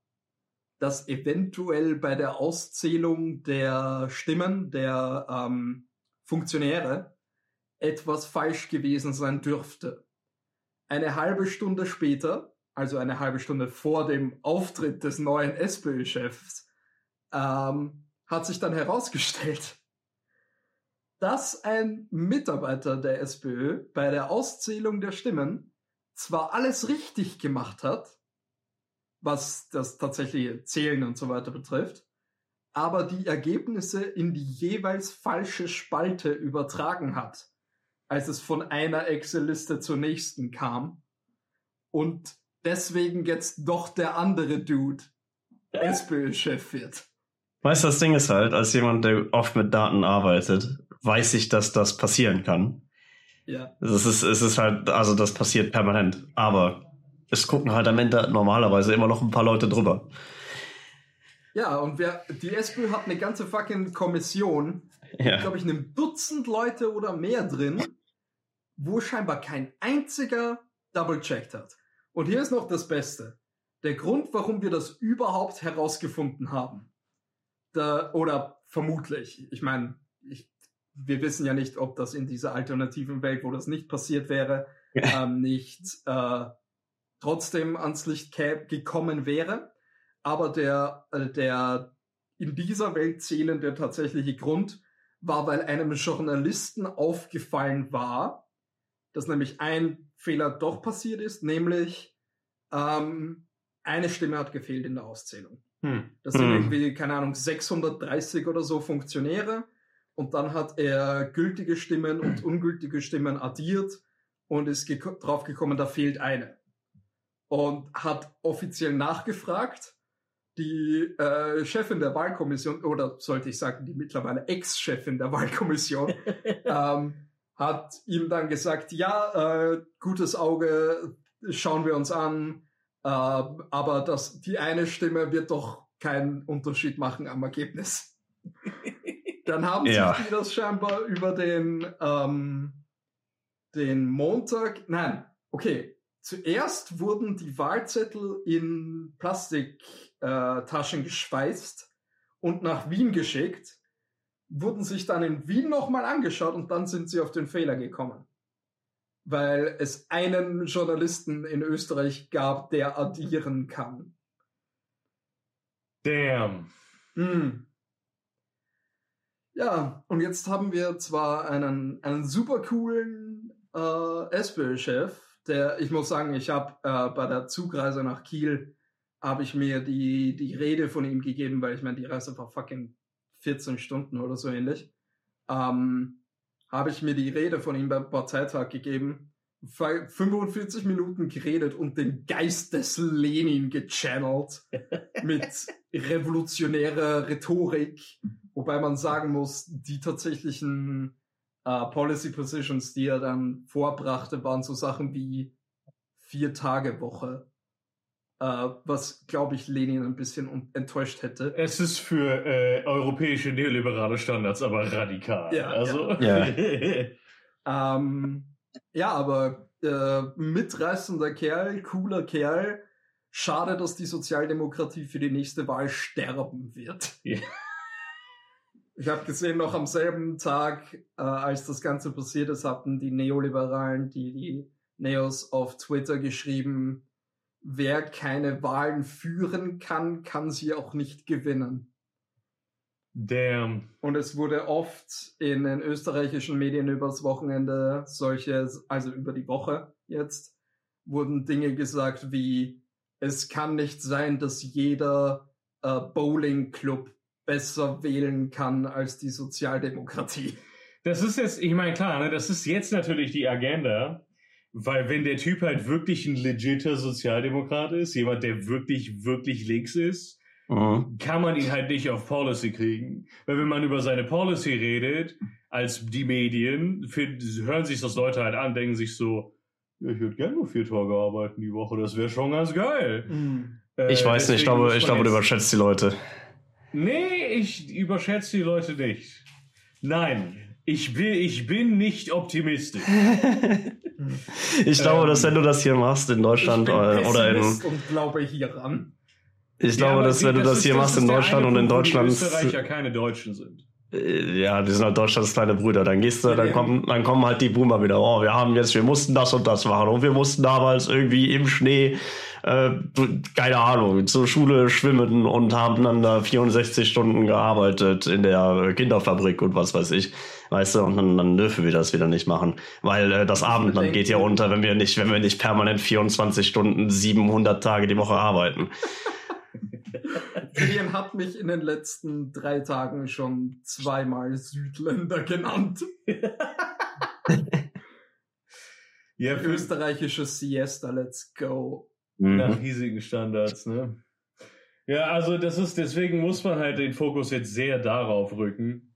dass eventuell bei der Auszählung der Stimmen der ähm, Funktionäre etwas falsch gewesen sein dürfte. Eine halbe Stunde später, also eine halbe Stunde vor dem Auftritt des neuen SPÖ-Chefs, ähm, hat sich dann herausgestellt, dass ein Mitarbeiter der SPÖ bei der Auszählung der Stimmen zwar alles richtig gemacht hat, was das tatsächliche Zählen und so weiter betrifft, aber die Ergebnisse in die jeweils falsche Spalte übertragen hat, als es von einer Excel-Liste zur nächsten kam. Und deswegen jetzt doch der andere Dude SPÖ-Chef wird. Weißt du, das Ding ist halt, als jemand, der oft mit Daten arbeitet, weiß ich, dass das passieren kann. Ja. Es ist, es ist halt, also das passiert permanent. Aber es gucken halt am Ende normalerweise immer noch ein paar Leute drüber. Ja, und wer, die SPÖ hat eine ganze fucking Kommission, Ja. glaube ich, einem Dutzend Leute oder mehr drin, wo scheinbar kein einziger double-checked hat. Und hier ist noch das Beste. Der Grund, warum wir das überhaupt herausgefunden haben, da, oder vermutlich, ich meine, wir wissen ja nicht, ob das in dieser alternativen Welt, wo das nicht passiert wäre, ähm, nicht äh, trotzdem ans Licht gekommen wäre. Aber der, äh, der in dieser Welt zählende tatsächliche Grund war, weil einem Journalisten aufgefallen war, dass nämlich ein Fehler doch passiert ist, nämlich ähm, eine Stimme hat gefehlt in der Auszählung. Hm. Das sind Hm. irgendwie, keine Ahnung, 630 oder so Funktionäre. Und dann hat er gültige Stimmen und ungültige Stimmen addiert und ist geko drauf gekommen, da fehlt eine. Und hat offiziell nachgefragt. Die äh, Chefin der Wahlkommission, oder sollte ich sagen, die mittlerweile Ex-Chefin der Wahlkommission, ähm, hat ihm dann gesagt, ja, äh, gutes Auge, schauen wir uns an, äh, aber das, die eine Stimme wird doch keinen Unterschied machen am Ergebnis. Dann haben Ja. sich die das scheinbar über den, ähm, den Montag, nein, okay, zuerst wurden die Wahlzettel in Plastiktaschen äh, Taschen geschweißt und nach Wien geschickt, wurden sich dann in Wien nochmal angeschaut und dann sind sie auf den Fehler gekommen. Weil es einen Journalisten in Österreich gab, der addieren kann. Damn. Hm. Ja, und jetzt haben wir zwar einen, einen super coolen äh, SPÖ-Chef, der, ich muss sagen, ich habe äh, bei der Zugreise nach Kiel, habe ich mir die, die Rede von ihm gegeben, weil ich meine, die Reise war fucking 14 Stunden oder so ähnlich. Ähm, habe ich mir die Rede von ihm beim Parteitag gegeben, 45 Minuten geredet und den Geist des Lenin gechannelt mit revolutionärer Rhetorik, wobei man sagen muss, die tatsächlichen äh, Policy Positions, die er dann vorbrachte, waren so Sachen wie vier Tage Woche, äh, was glaube ich Lenin ein bisschen enttäuscht hätte. Es ist für äh, europäische neoliberale Standards aber radikal. Ja, also, ja. Ähm, ja, aber äh, mitreißender Kerl, cooler Kerl. Schade, dass die Sozialdemokratie für die nächste Wahl sterben wird. Ja. Ich habe gesehen, noch am selben Tag, äh, als das Ganze passiert ist, hatten die Neoliberalen, die, die Neos auf Twitter geschrieben, wer keine Wahlen führen kann, kann sie auch nicht gewinnen. Damn. Und es wurde oft in den österreichischen Medien übers Wochenende solche, also über die Woche jetzt, wurden Dinge gesagt wie, es kann nicht sein, dass jeder äh, Bowling-Club besser wählen kann als die Sozialdemokratie. Das ist jetzt, ich meine, klar, ne, das ist jetzt natürlich die Agenda, weil wenn der Typ halt wirklich ein legitter Sozialdemokrat ist, jemand, der wirklich, wirklich links ist, Mhm. kann man ihn halt nicht auf Policy kriegen. Weil wenn man über seine Policy redet, als die Medien, find, hören sich das Leute halt an, denken sich so, ja, ich würde gerne nur vier Tage arbeiten die Woche, das wäre schon ganz geil. Äh, Ich weiß nicht, ich glaube, ich glaube, du überschätzt die Leute. Nee, ich überschätze die Leute nicht. Nein, ich bin, ich bin nicht optimistisch. Ich glaube, Ähm, dass wenn du das hier machst in Deutschland ich bin äh, oder in, und glaube hieran. ich Ja, glaube, dass wenn du das ist- hier machst ist in der Deutschland und in Deutschland, Die Österreicher keine Deutschen sind. äh, ja, die sind halt Deutschlands kleine Brüder. Dann gehst du, dann kommen, dann kommen halt die Boomer wieder. Oh, wir haben jetzt, wir mussten das und das machen und wir mussten damals irgendwie im Schnee, äh, keine Ahnung, zur Schule schwimmen und haben dann da 64 Stunden gearbeitet in der Kinderfabrik und was weiß ich. Weißt du, und dann, dann dürfen wir das wieder nicht machen. Weil äh, das Abendland geht ja unter, wenn wir nicht, wenn wir nicht permanent 24 Stunden, 700 Tage die Woche arbeiten. Julian hat mich in den letzten drei Tagen schon zweimal Südländer genannt. Ja, Österreichische Siesta, let's go. Nach Mhm. hiesigen Standards, ne? Ja, also das ist, deswegen muss man halt den Fokus jetzt sehr darauf rücken.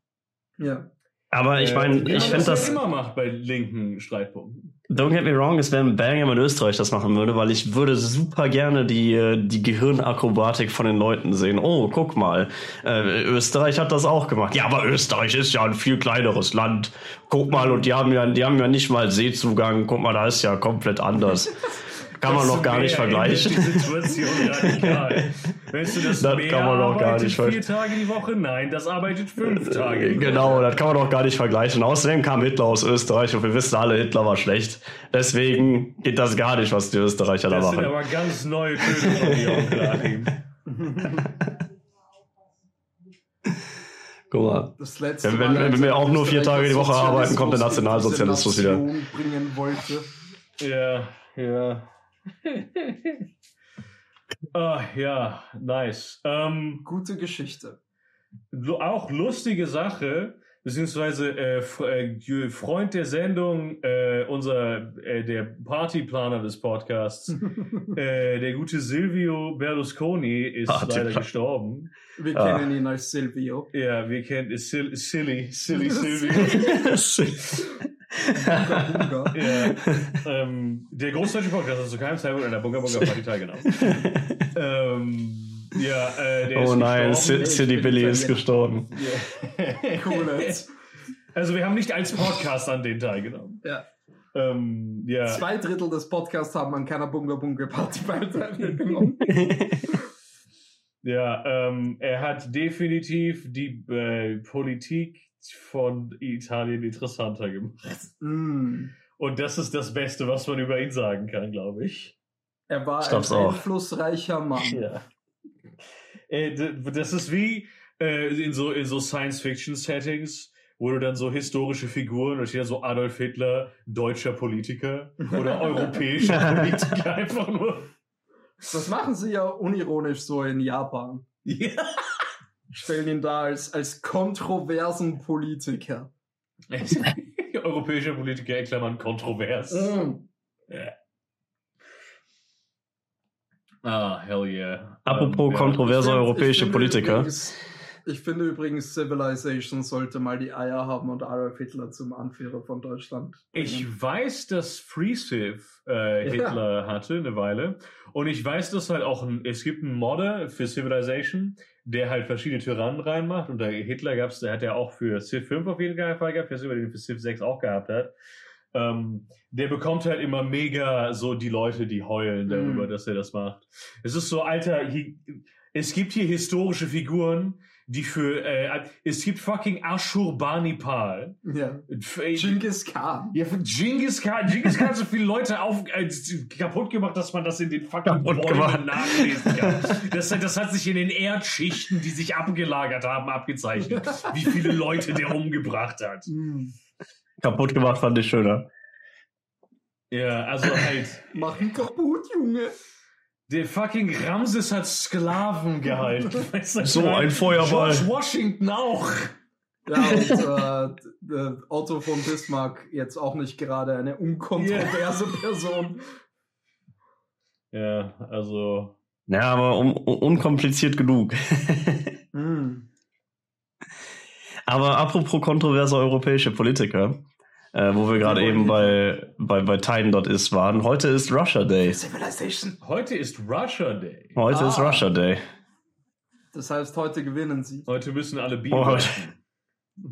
Ja. Aber ich Äh, meine, wie ich finde das, das, immer macht bei linken Streitpunkten. don't get me wrong, es wäre ein Banger, wenn Österreich das machen würde, weil ich würde super gerne die, äh, die Gehirnakrobatik von den Leuten sehen. Oh, guck mal, äh, Österreich hat das auch gemacht. Ja, aber Österreich ist ja ein viel kleineres Land. Guck mal, und die haben ja, die haben ja nicht mal Seezugang. Guck mal, da ist ja komplett anders. Kann man Das noch gar nicht vergleichen. Die Situation radikal. Weißt du, das, Das kann man doch gar nicht vier vergleichen. Tage die Woche? Nein, das arbeitet fünf Tage. die Woche. Genau, das kann man doch gar nicht vergleichen. Außerdem kam Hitler aus Österreich und wir wissen alle, Hitler war schlecht. Deswegen geht das gar nicht, was die Österreicher da Das sind machen. aber ganz neue Töne von dir. Guck mal. Das letzte Wenn- wenn- wenn wir auch nur vier Tage die Woche arbeiten, kommt der Sozialismus Nationalsozialismus wieder. Ja, ja. ah, ja, nice. Ähm, Gute Geschichte. auch lustige Sache, beziehungsweise äh, äh, Freund der Sendung, äh, unser äh, der Partyplaner des Podcasts, äh, der gute Silvio Berlusconi ist leider gestorben. Wir Ah. kennen ihn als Silvio. Ja, wir kennen Sil Silly, Silly Silvio. Bunga. ja, ähm, der großdeutsche Podcast hat zu keinem Zeitpunkt an der Bunga Bunga Party teilgenommen. ähm, ja, äh, der oh ist nein, gestorben. C- Silly Ich bin Billy ist gestorben. Ja. Cool. Also wir haben nicht als Podcast an den teilgenommen. Ja. Ähm, ja. Zwei Drittel des Podcasts haben an keiner Bunga Bunga Party teilgenommen. Ja, ähm, er hat definitiv die äh, Politik von Italien interessanter gemacht. Mm. Und das ist das Beste, was man über ihn sagen kann, glaube ich. Er war Ich ein auch. einflussreicher Mann. Ja. Äh, das ist wie äh, in so, in so Science-Fiction-Settings, wo du dann so historische Figuren, da steht ja so Adolf Hitler, deutscher Politiker oder europäischer Politiker, einfach nur. Das machen sie ja unironisch so in Japan. Ja. Stellen ihn da als, als kontroversen Politiker. europäischer Politiker, Klammern kontrovers. Mm. Ah, hell yeah. Apropos Ähm, ja. kontroverse Ich find- europäische Politiker. Übrigens, ich finde übrigens, Civilization sollte mal die Eier haben und Adolf Hitler zum Anführer von Deutschland. bringen. Ich weiß, dass FreeCiv äh, Ja. Hitler hatte eine Weile. Und ich weiß, dass halt auch ein, es gibt einen Modder für Civilization, der halt verschiedene Tyrannen reinmacht. Und der Hitler gab's, der hat ja auch für Civ 5 auf jeden Fall gehabt, der den für Civ 6 auch gehabt hat. Ähm, der bekommt halt immer mega so die Leute, die heulen darüber, Mhm. dass er das macht. Es ist so, Alter, hier, es gibt hier historische Figuren, die für, äh, es gibt fucking Ashurbanipal. ja. Äh, Genghis Khan. ja, für Genghis Khan. Genghis Khan hat so viele Leute auf, äh, kaputt gemacht, dass man das in den fucking Kaputt Bäumen gemacht. nachlesen kann. Das, das hat sich in den Erdschichten, die sich abgelagert haben, abgezeichnet. Wie viele Leute der umgebracht hat. Mm. Kaputt gemacht fand ich schöner. Ja, also halt, Mach ihn kaputt, Junge. Der fucking Ramses hat Sklaven gehalten. Weißt du, So ein Feuerball. George Washington auch. Ja, und äh, äh, Otto von Bismarck jetzt auch nicht gerade eine unkontroverse Person. Ja, also, Ja, aber un un unkompliziert genug. Mm. aber apropos kontroverse europäische Politiker, äh, wo wir gerade eben bei, bei, bei Time Dot ist waren, heute ist Russia Day. Civilization. heute ist Russia Day. Heute Ah. ist Russia Day. Das heißt, heute gewinnen sie. Heute müssen alle Bier Oh.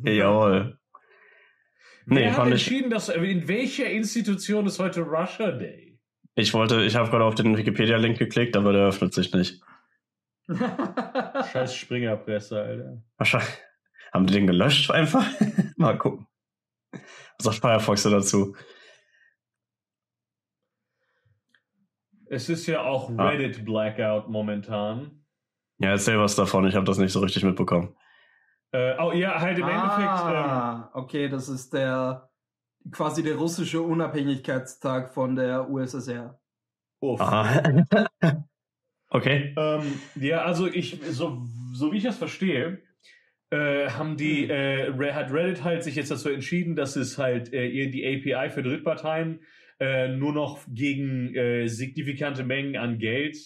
Jawohl. Nee, Wer hat fand ich. entschieden, dass in welcher Institution ist heute Russia Day? Ich wollte, ich habe gerade auf den Wikipedia-Link geklickt, aber der öffnet sich nicht. Scheiß Springerpresse, Alter. Wahrscheinlich. Haben die den gelöscht einfach? Mal gucken. Was sagt Firefox dazu? Es ist ja auch Ah. Reddit Blackout momentan. Ja, erzähl was davon, ich habe das nicht so richtig mitbekommen. Äh, oh ja, halt im Endeffekt. Ähm, ah, okay, das ist der quasi der russische Unabhängigkeitstag von der USSR. uff. Aha. Okay. Ähm, ja, also ich, so, so wie ich das verstehe, äh, haben die, äh, hat Reddit halt sich jetzt dazu entschieden, dass es halt äh, die API für Drittparteien äh, nur noch gegen äh, signifikante Mengen an Geld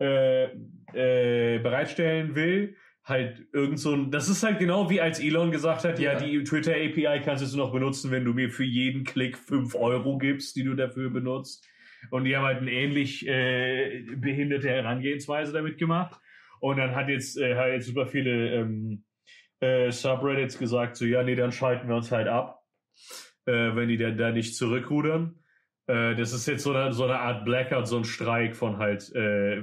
äh, äh, bereitstellen will. Halt irgend so ein, das ist halt genau wie als Elon gesagt hat, ja, Ja. die Twitter API kannst du noch benutzen, wenn du mir für jeden Klick 5 Euro gibst, die du dafür benutzt. Und die haben halt eine ähnlich äh, behinderte Herangehensweise damit gemacht. Und dann hat jetzt, äh, hat jetzt super viele ähm, äh, Subreddits gesagt, so, ja, nee, dann schalten wir uns halt ab, äh, wenn die da, da nicht zurückrudern. Äh, das ist jetzt so eine, so eine Art Blackout, so ein Streik von halt, äh,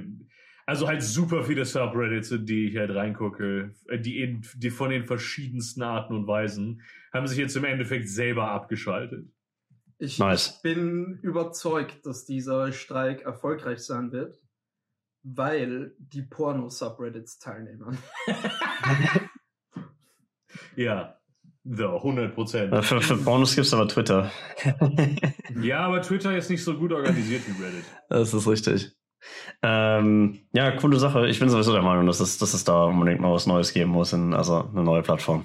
also halt super viele Subreddits, in die ich halt reingucke, äh, die, in, die von den verschiedensten Arten und Weisen haben sich jetzt im Endeffekt selber abgeschaltet. Ich Nice. bin überzeugt, dass dieser Streik erfolgreich sein wird, weil die Porno-Subreddits teilnehmen. Ja, so, 100 Prozent. Äh, Für, für Bonus gibt's aber Twitter. Ja, aber Twitter ist nicht so gut organisiert wie Reddit. Das ist richtig. Ähm, ja, coole Sache. Ich bin sowieso der Meinung, dass es, dass es da unbedingt mal was Neues geben muss, in, also eine neue Plattform.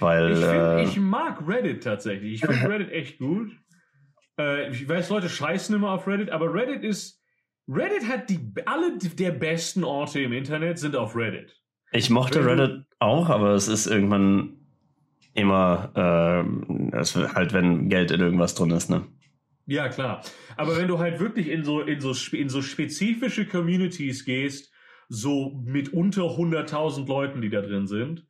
Weil, Ich, find, äh, ich mag Reddit tatsächlich. Ich finde Reddit echt gut. Äh, ich weiß, Leute scheißen immer auf Reddit, aber Reddit ist. Reddit hat die. Alle der besten Orte im Internet sind auf Reddit. ich mochte Reddit auch, aber es ist irgendwann immer, es wird halt, wenn Geld in irgendwas drin ist, ne? Ja, klar. Aber wenn du halt wirklich in so, in so, in so spezifische Communities gehst, so mit unter 100.000 Leuten, die da drin sind,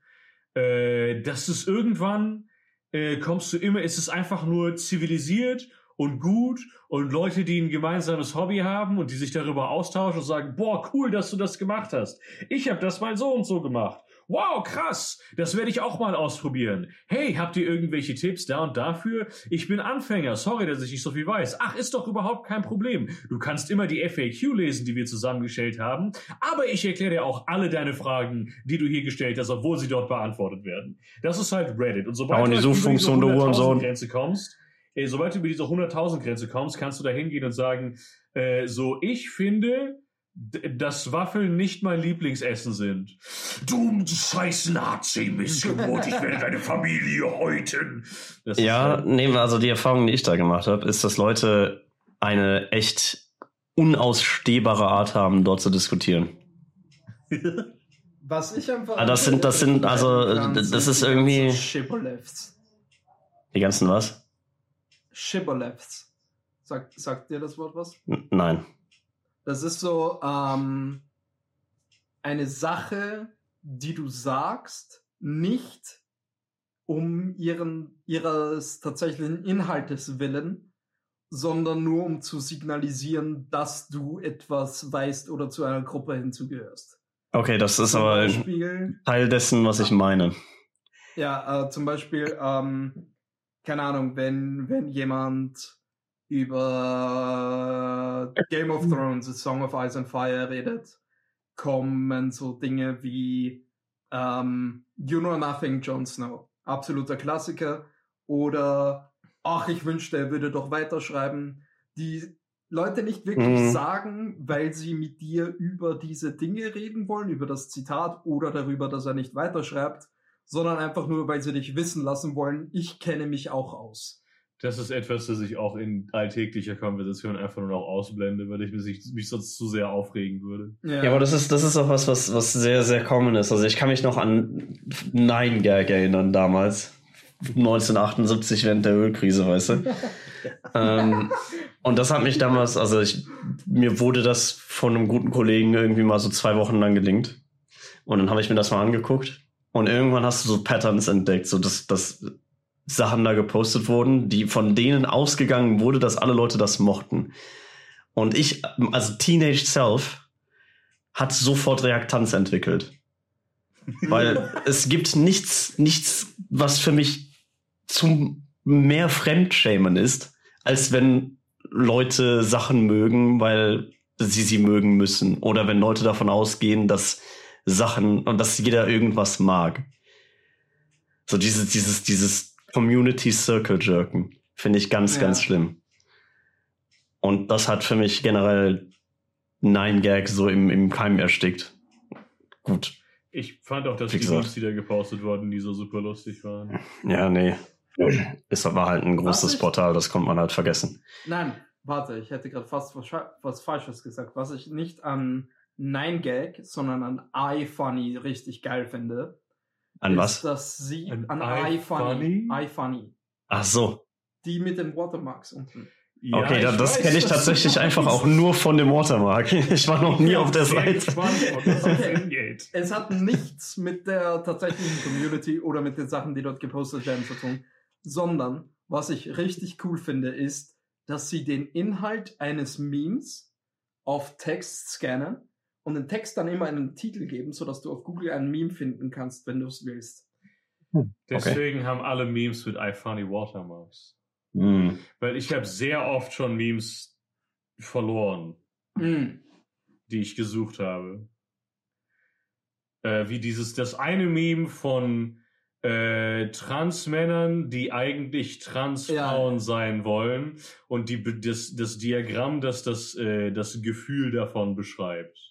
äh, das ist irgendwann, äh, kommst du immer, es ist einfach nur zivilisiert und gut und Leute, die ein gemeinsames Hobby haben und die sich darüber austauschen und sagen, boah, cool, dass du das gemacht hast. Ich habe das mal so und so gemacht. Wow, krass, das werde ich auch mal ausprobieren. Hey, habt ihr irgendwelche Tipps da und dafür? Ich bin Anfänger, sorry, dass ich nicht so viel weiß. Ach, ist doch überhaupt kein Problem. Du kannst immer die FAQ lesen, die wir zusammengestellt haben, aber ich erkläre dir auch alle deine Fragen, die du hier gestellt hast, obwohl sie dort beantwortet werden. Das ist halt Reddit. Und sobald Aber du die halt über Suchfunktion, du diese Hurensohn. 100.000 Grenze kommst, äh, sobald du über diese 100.000 Grenze kommst, kannst du da hingehen und sagen, äh, so, ich finde, dass Waffeln nicht mein Lieblingsessen sind. Du scheiß Nazi-Missgeburt, ich werde deine Familie häuten. Das Ja, halt- nee, also die Erfahrung, die ich da gemacht habe, ist, dass Leute eine echt unausstehbare Art haben, dort zu diskutieren. Was ich einfach. Ah, das sind- das sind- also, das ist die irgendwie- ganzen Shibboleths. Die ganzen was? Shibboleths. Sagt, sagt dir das Wort was? N nein. Das ist so ähm, eine Sache, die du sagst, nicht um ihren, ihres tatsächlichen Inhaltes willen, sondern nur um zu signalisieren, dass du etwas weißt oder zu einer Gruppe hinzugehörst. Okay, das ist Zum aber Beispiel, Teil dessen, was ich meine. ja, äh, zum Beispiel, ähm, keine Ahnung, wenn, wenn jemand über Game of Thrones, A Song of Ice and Fire redet, kommen so Dinge wie ähm, You Know Nothing, Jon Snow. Absoluter Klassiker. Oder Ach, ich wünschte, er würde doch weiterschreiben. Die Leute nicht wirklich Mhm. sagen, weil sie mit dir über diese Dinge reden wollen, über das Zitat oder darüber, dass er nicht weiterschreibt, sondern einfach nur, weil sie dich wissen lassen wollen, ich kenne mich auch aus. Das ist etwas, das ich auch in alltäglicher Konversation einfach nur noch ausblende, weil ich mich, mich sonst zu sehr aufregen würde. Ja, aber das ist, das ist auch was, was, was sehr, sehr common ist. Also ich kann mich noch an Nein Gag erinnern damals. 1978 während der Ölkrise, weißt du? ähm, und das hat mich damals, also ich, mir wurde das von einem guten Kollegen irgendwie mal so zwei Wochen lang gelingt. Und dann habe ich mir das mal angeguckt. Und irgendwann hast du so Patterns entdeckt, so dass, dass Sachen da gepostet wurden, die von denen ausgegangen wurde, dass alle Leute das mochten. Und ich, also Teenage Self, hat sofort Reaktanz entwickelt. Weil es gibt nichts, nichts, was für mich zum mehr Fremdschämen ist, als wenn Leute Sachen mögen, weil sie sie mögen müssen. Oder wenn Leute davon ausgehen, dass Sachen und dass jeder irgendwas mag. So dieses, dieses, dieses Community Circle Jerken finde ich ganz, Ja. ganz schlimm. Und das hat für mich generell Nine Gag so im, im Keim erstickt. Gut. Ich fand auch, dass die. Memes, die da gepostet wurden, die so super lustig waren. Ja, nee. Ist aber halt ein großes ich- Portal, das kommt man halt vergessen. Nein, warte, ich hätte gerade fast was, was Falsches gesagt. Was ich nicht an 9gag, sondern an iFunny richtig geil finde, An ist, was? dass sie An an iFunny? iFunny, Ach so. die mit den Watermarks unten. Ja, okay, das weiß, kenne ich tatsächlich einfach auch nur von dem Watermark. Ich war noch nie Ja, auf der Seite. das Okay. Es hat nichts mit der tatsächlichen Community oder mit den Sachen, die dort gepostet werden, zu tun, sondern was ich richtig cool finde, ist, dass sie den Inhalt eines Memes auf Text scannen und den Text dann immer einen Titel geben, sodass du auf Google ein Meme finden kannst, wenn du es willst. Deswegen haben alle Memes mit iFunny Watermarks. Hm. Weil ich habe sehr oft schon Memes verloren, Mm. die ich gesucht habe. Äh, wie dieses, das eine Meme von äh, Transmännern, die eigentlich Transfrauen Ja. sein wollen und die, das, das Diagramm, das das, äh, das Gefühl davon beschreibt.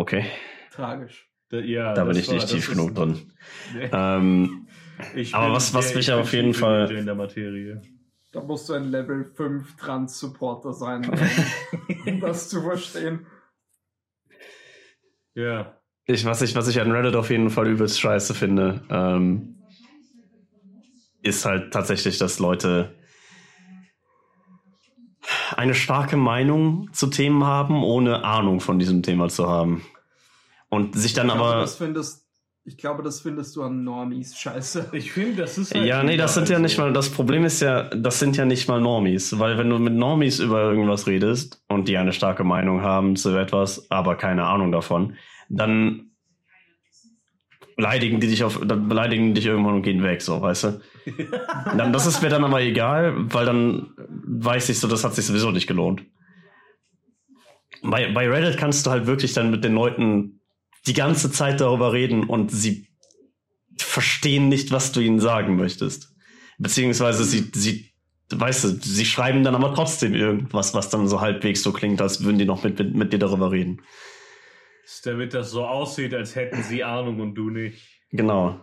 Okay, Tragisch. Da, ja, da bin ich war- nicht tief genug drin. Ähm, Ich Aber was- was mich ich auf jeden Fall- in der Materie. Da musst du ein Level 5 Trans-Supporter sein, um das zu verstehen. Ja. ich, was, ich, was ich an Reddit auf jeden Fall übelst scheiße finde, ähm, ist halt tatsächlich, dass Leute eine starke Meinung zu Themen haben, ohne Ahnung von diesem Thema zu haben. Und sich dann ich glaube, aber. das findest, ich glaube, das findest du an Normies scheiße. Ich finde, das ist. halt Ja, nee, das sind ja überall nicht mal, das Problem ist ja, das sind ja nicht mal Normies, weil wenn du mit Normies über irgendwas redest und die eine starke Meinung haben zu etwas, aber keine Ahnung davon, dann beleidigen die dich auf, dann beleidigen dich irgendwann und gehen weg, so, weißt du? Dann, das ist mir dann aber egal, weil dann weiß ich so, das hat sich sowieso nicht gelohnt. Bei, bei Reddit kannst du halt wirklich dann mit den Leuten die ganze Zeit darüber reden und sie verstehen nicht, was du ihnen sagen möchtest. Beziehungsweise sie, sie, weißt du, sie schreiben dann aber trotzdem irgendwas, was dann so halbwegs so klingt, als würden die noch mit, mit, mit dir darüber reden. Damit das so aussieht, als hätten sie Ahnung und du nicht. Genau.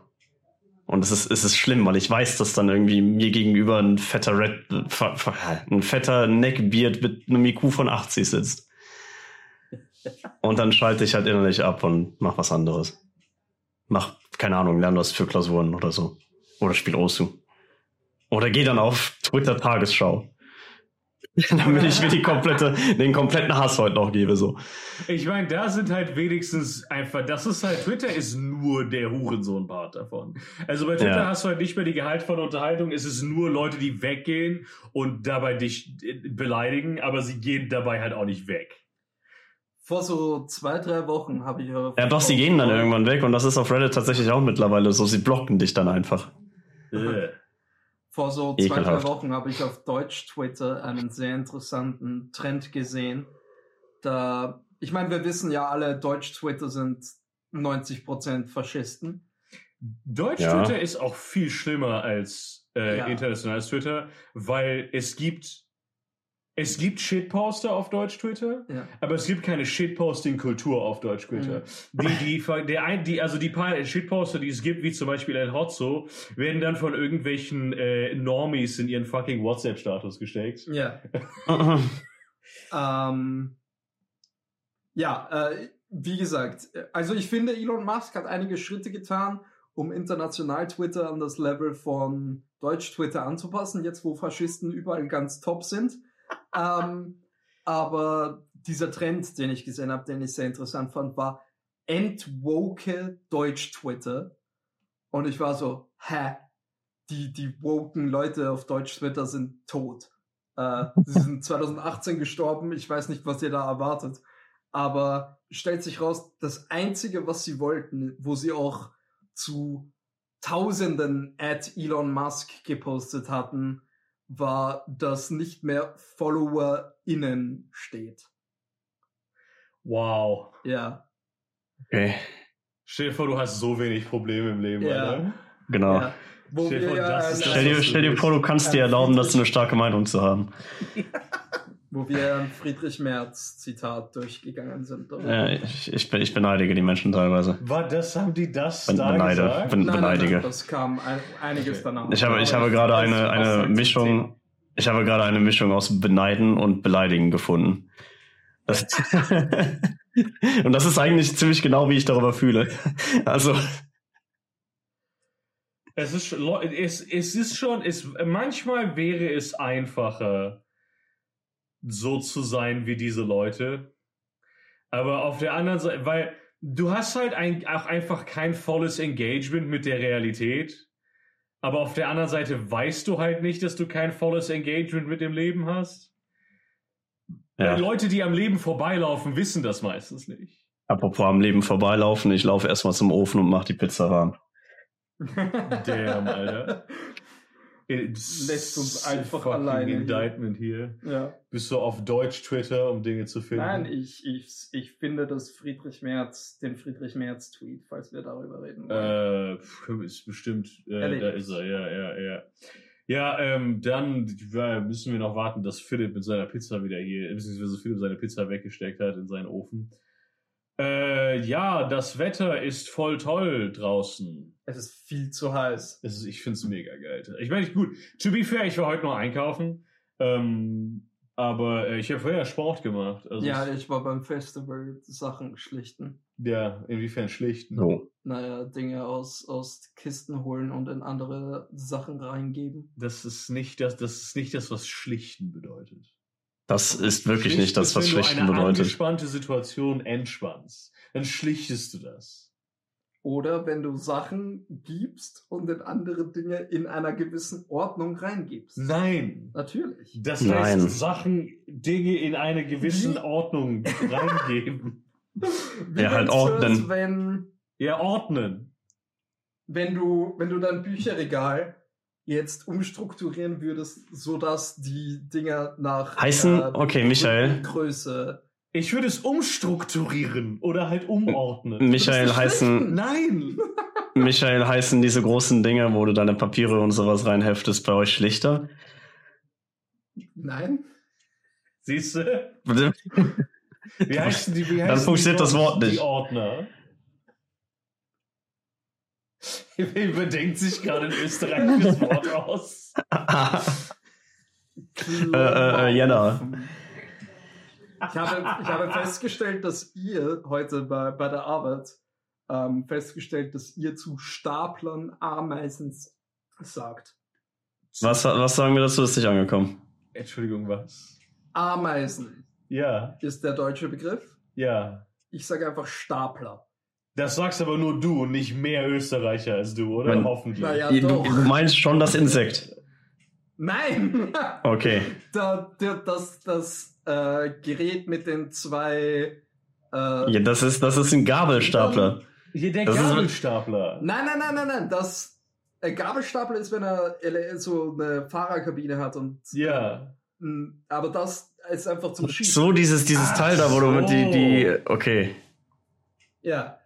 Und es ist, es ist schlimm, weil ich weiß, dass dann irgendwie mir gegenüber ein fetter Red, ein fetter Neckbeard mit einem IQ von 80 sitzt. Und dann schalte ich halt innerlich ab und mach was anderes. Mach, keine Ahnung, lerne was für Klausuren oder so. Oder spiel Osu. Oder geh dann auf Twitter Tagesschau. Damit ich mir die komplette, den kompletten Hass heute noch gebe, so. Ich meine, da sind halt wenigstens einfach, das ist halt, Twitter ist nur der Hurensohn-Part davon. Also bei Twitter Ja. hast du halt nicht mehr die gehaltvolle Unterhaltung, es ist nur Leute, die weggehen und dabei dich äh, beleidigen, aber sie gehen dabei halt auch nicht weg. Vor so zwei, drei Wochen habe ich auf Ja, doch, sie gehen dann irgendwann weg und das ist auf Reddit tatsächlich auch mittlerweile so. Sie blocken dich dann einfach. Äh. Vor so zwei, drei Ekelhaft. Wochen habe ich auf Deutsch Twitter einen sehr interessanten Trend gesehen. Da, ich meine, wir wissen ja alle, Deutsch Twitter sind 90% Faschisten. Deutsch-Twitter Ja. ist auch viel schlimmer als äh, Ja. internationales Twitter, weil es gibt es gibt Shitposter auf Deutsch-Twitter, Ja. aber es gibt keine Shitposting-Kultur auf Deutsch-Twitter. Die, die, der ein, die, also die paar Shitposter, die es gibt, wie zum Beispiel El Hotzo, werden dann von irgendwelchen äh, Normies in ihren fucking WhatsApp-Status gesteckt. Ja. Ähm, ja, äh, wie gesagt, also ich finde, Elon Musk hat einige Schritte getan, um international Twitter an das Level von Deutsch Twitter anzupassen, jetzt wo Faschisten überall ganz top sind. Ähm, aber dieser Trend, den ich gesehen habe, den ich sehr interessant fand, war entwoke Deutsch Twitter. Und ich war so, hä? Die, die woken Leute auf Deutsch Twitter sind tot. Äh, sie sind 2018 gestorben. Ich weiß nicht, was ihr da erwartet. Aber stellt sich raus, das Einzige, was sie wollten, wo sie auch zu Tausenden at Elon Musk gepostet hatten, war, dass nicht mehr FollowerInnen steht. Wow. Ja. Okay, Stell dir vor, du hast so wenig Probleme im Leben, Ja. Alter. genau. ja. Stell dir vor, ja das ist ein- das, Stell dir, vor, du kannst dir erlauben, dass du eine starke Meinung zu haben. wo wir ein Friedrich Merz Zitat durchgegangen sind. Ja, ich, ich, ich beneidige die Menschen teilweise. War das, haben die das Ben- da beneide, gesagt? ben- Nein, beneidige. nein, das kam ein, einiges Okay. danach. Ich habe, ich habe gerade eine, eine Mischung, ich habe gerade eine Mischung aus beneiden und beleidigen gefunden. Das, und das ist eigentlich ziemlich genau, wie ich darüber fühle. Also, Es ist, es ist schon, es, manchmal wäre es einfacher, so zu sein wie diese Leute. Aber auf der anderen Seite, weil du hast halt ein, auch einfach kein volles Engagement mit der Realität. Aber auf der anderen Seite weißt du halt nicht, dass du kein volles Engagement mit dem Leben hast. ja. Leute, die am Leben vorbeilaufen, wissen das meistens nicht. Apropos am Leben vorbeilaufen, ich laufe erstmal zum Ofen und mache die Pizza warm. Damn, Alter. It's Lässt uns einfach alleine hier. Indictment hier. ja. Bist du auf Deutsch Twitter, um Dinge zu finden? Nein, ich, ich, ich finde das Friedrich Merz, den Friedrich Merz Tweet, falls wir darüber reden wollen. Äh, ist bestimmt, äh, Erledigt. da ist er, ja, ja, ja. Ja, ähm, dann äh, müssen wir noch warten, dass Philipp mit seiner Pizza wieder hier, beziehungsweise Philipp seine Pizza weggesteckt hat in seinen Ofen. Äh, ja, das Wetter ist voll toll draußen. Es ist viel zu heiß. Es ist, ich finde es mega geil. Ich meine, gut, to be fair, ich war heute noch einkaufen. Ähm, aber äh, ich habe vorher Sport gemacht. Also ja, ich war beim Festival Sachen schlichten. ja, inwiefern schlichten. So. Naja, Dinge aus, aus Kisten holen und in andere Sachen reingeben. Das ist nicht das, das ist nicht das, was schlichten bedeutet. Das ist wirklich Schlichten nicht das, was wenn schlichten du eine bedeutet. angespannte Situation entspannst. Dann schlichtest du das. Oder wenn du Sachen gibst und in andere Dinge in einer gewissen Ordnung reingibst. Nein. Natürlich. Das Nein. heißt, Sachen, Dinge in eine gewisse Wie? Ordnung reingeben. Wie Ja, halt ordnen. ist, Wenn, Ja, ordnen. wenn du, wenn du dein Bücherregal jetzt umstrukturieren würdest, sodass die Dinger nach Heißen, okay, Michael. Größe. Ich würde es umstrukturieren oder halt umordnen. Michael heißen, Nein. Michael heißen diese großen Dinge, wo du deine Papiere und sowas reinheftest, bei euch schlichter? Nein? Siehst du? Dann Wie heißen die? Wie heißen funktioniert die das Wort Die nicht. Ordner. Wer überdenkt sich gerade ein österreichisches Wort aus? Äh, äh, Jänner. Ich habe, ich habe festgestellt, dass ihr heute bei, bei der Arbeit ähm, festgestellt, dass ihr zu Staplern Ameisen sagt. was, was sagen wir dazu? Ist nicht angekommen. Entschuldigung, was? Ameisen Ja, ist der deutsche Begriff. ja. Ich sage einfach Stapler. Das sagst aber nur du und nicht mehr Österreicher als du, oder? Mein- Hoffentlich. Naja, Du, doch. du meinst schon das Insekt. Nein! Okay. da, der, das das äh, Gerät mit den zwei. Äh, Ja, das ist, das ist ein Gabelstapler. Hier der Das ist- Gabelstapler. Nein, nein, nein, nein, nein. Das äh, Gabelstapler ist, wenn er so eine Fahrerkabine hat und. Ja. mh, Aber das ist einfach zum Schießen. So dieses, dieses Ach Teil da, wo du mit die, so. die, okay. Ja,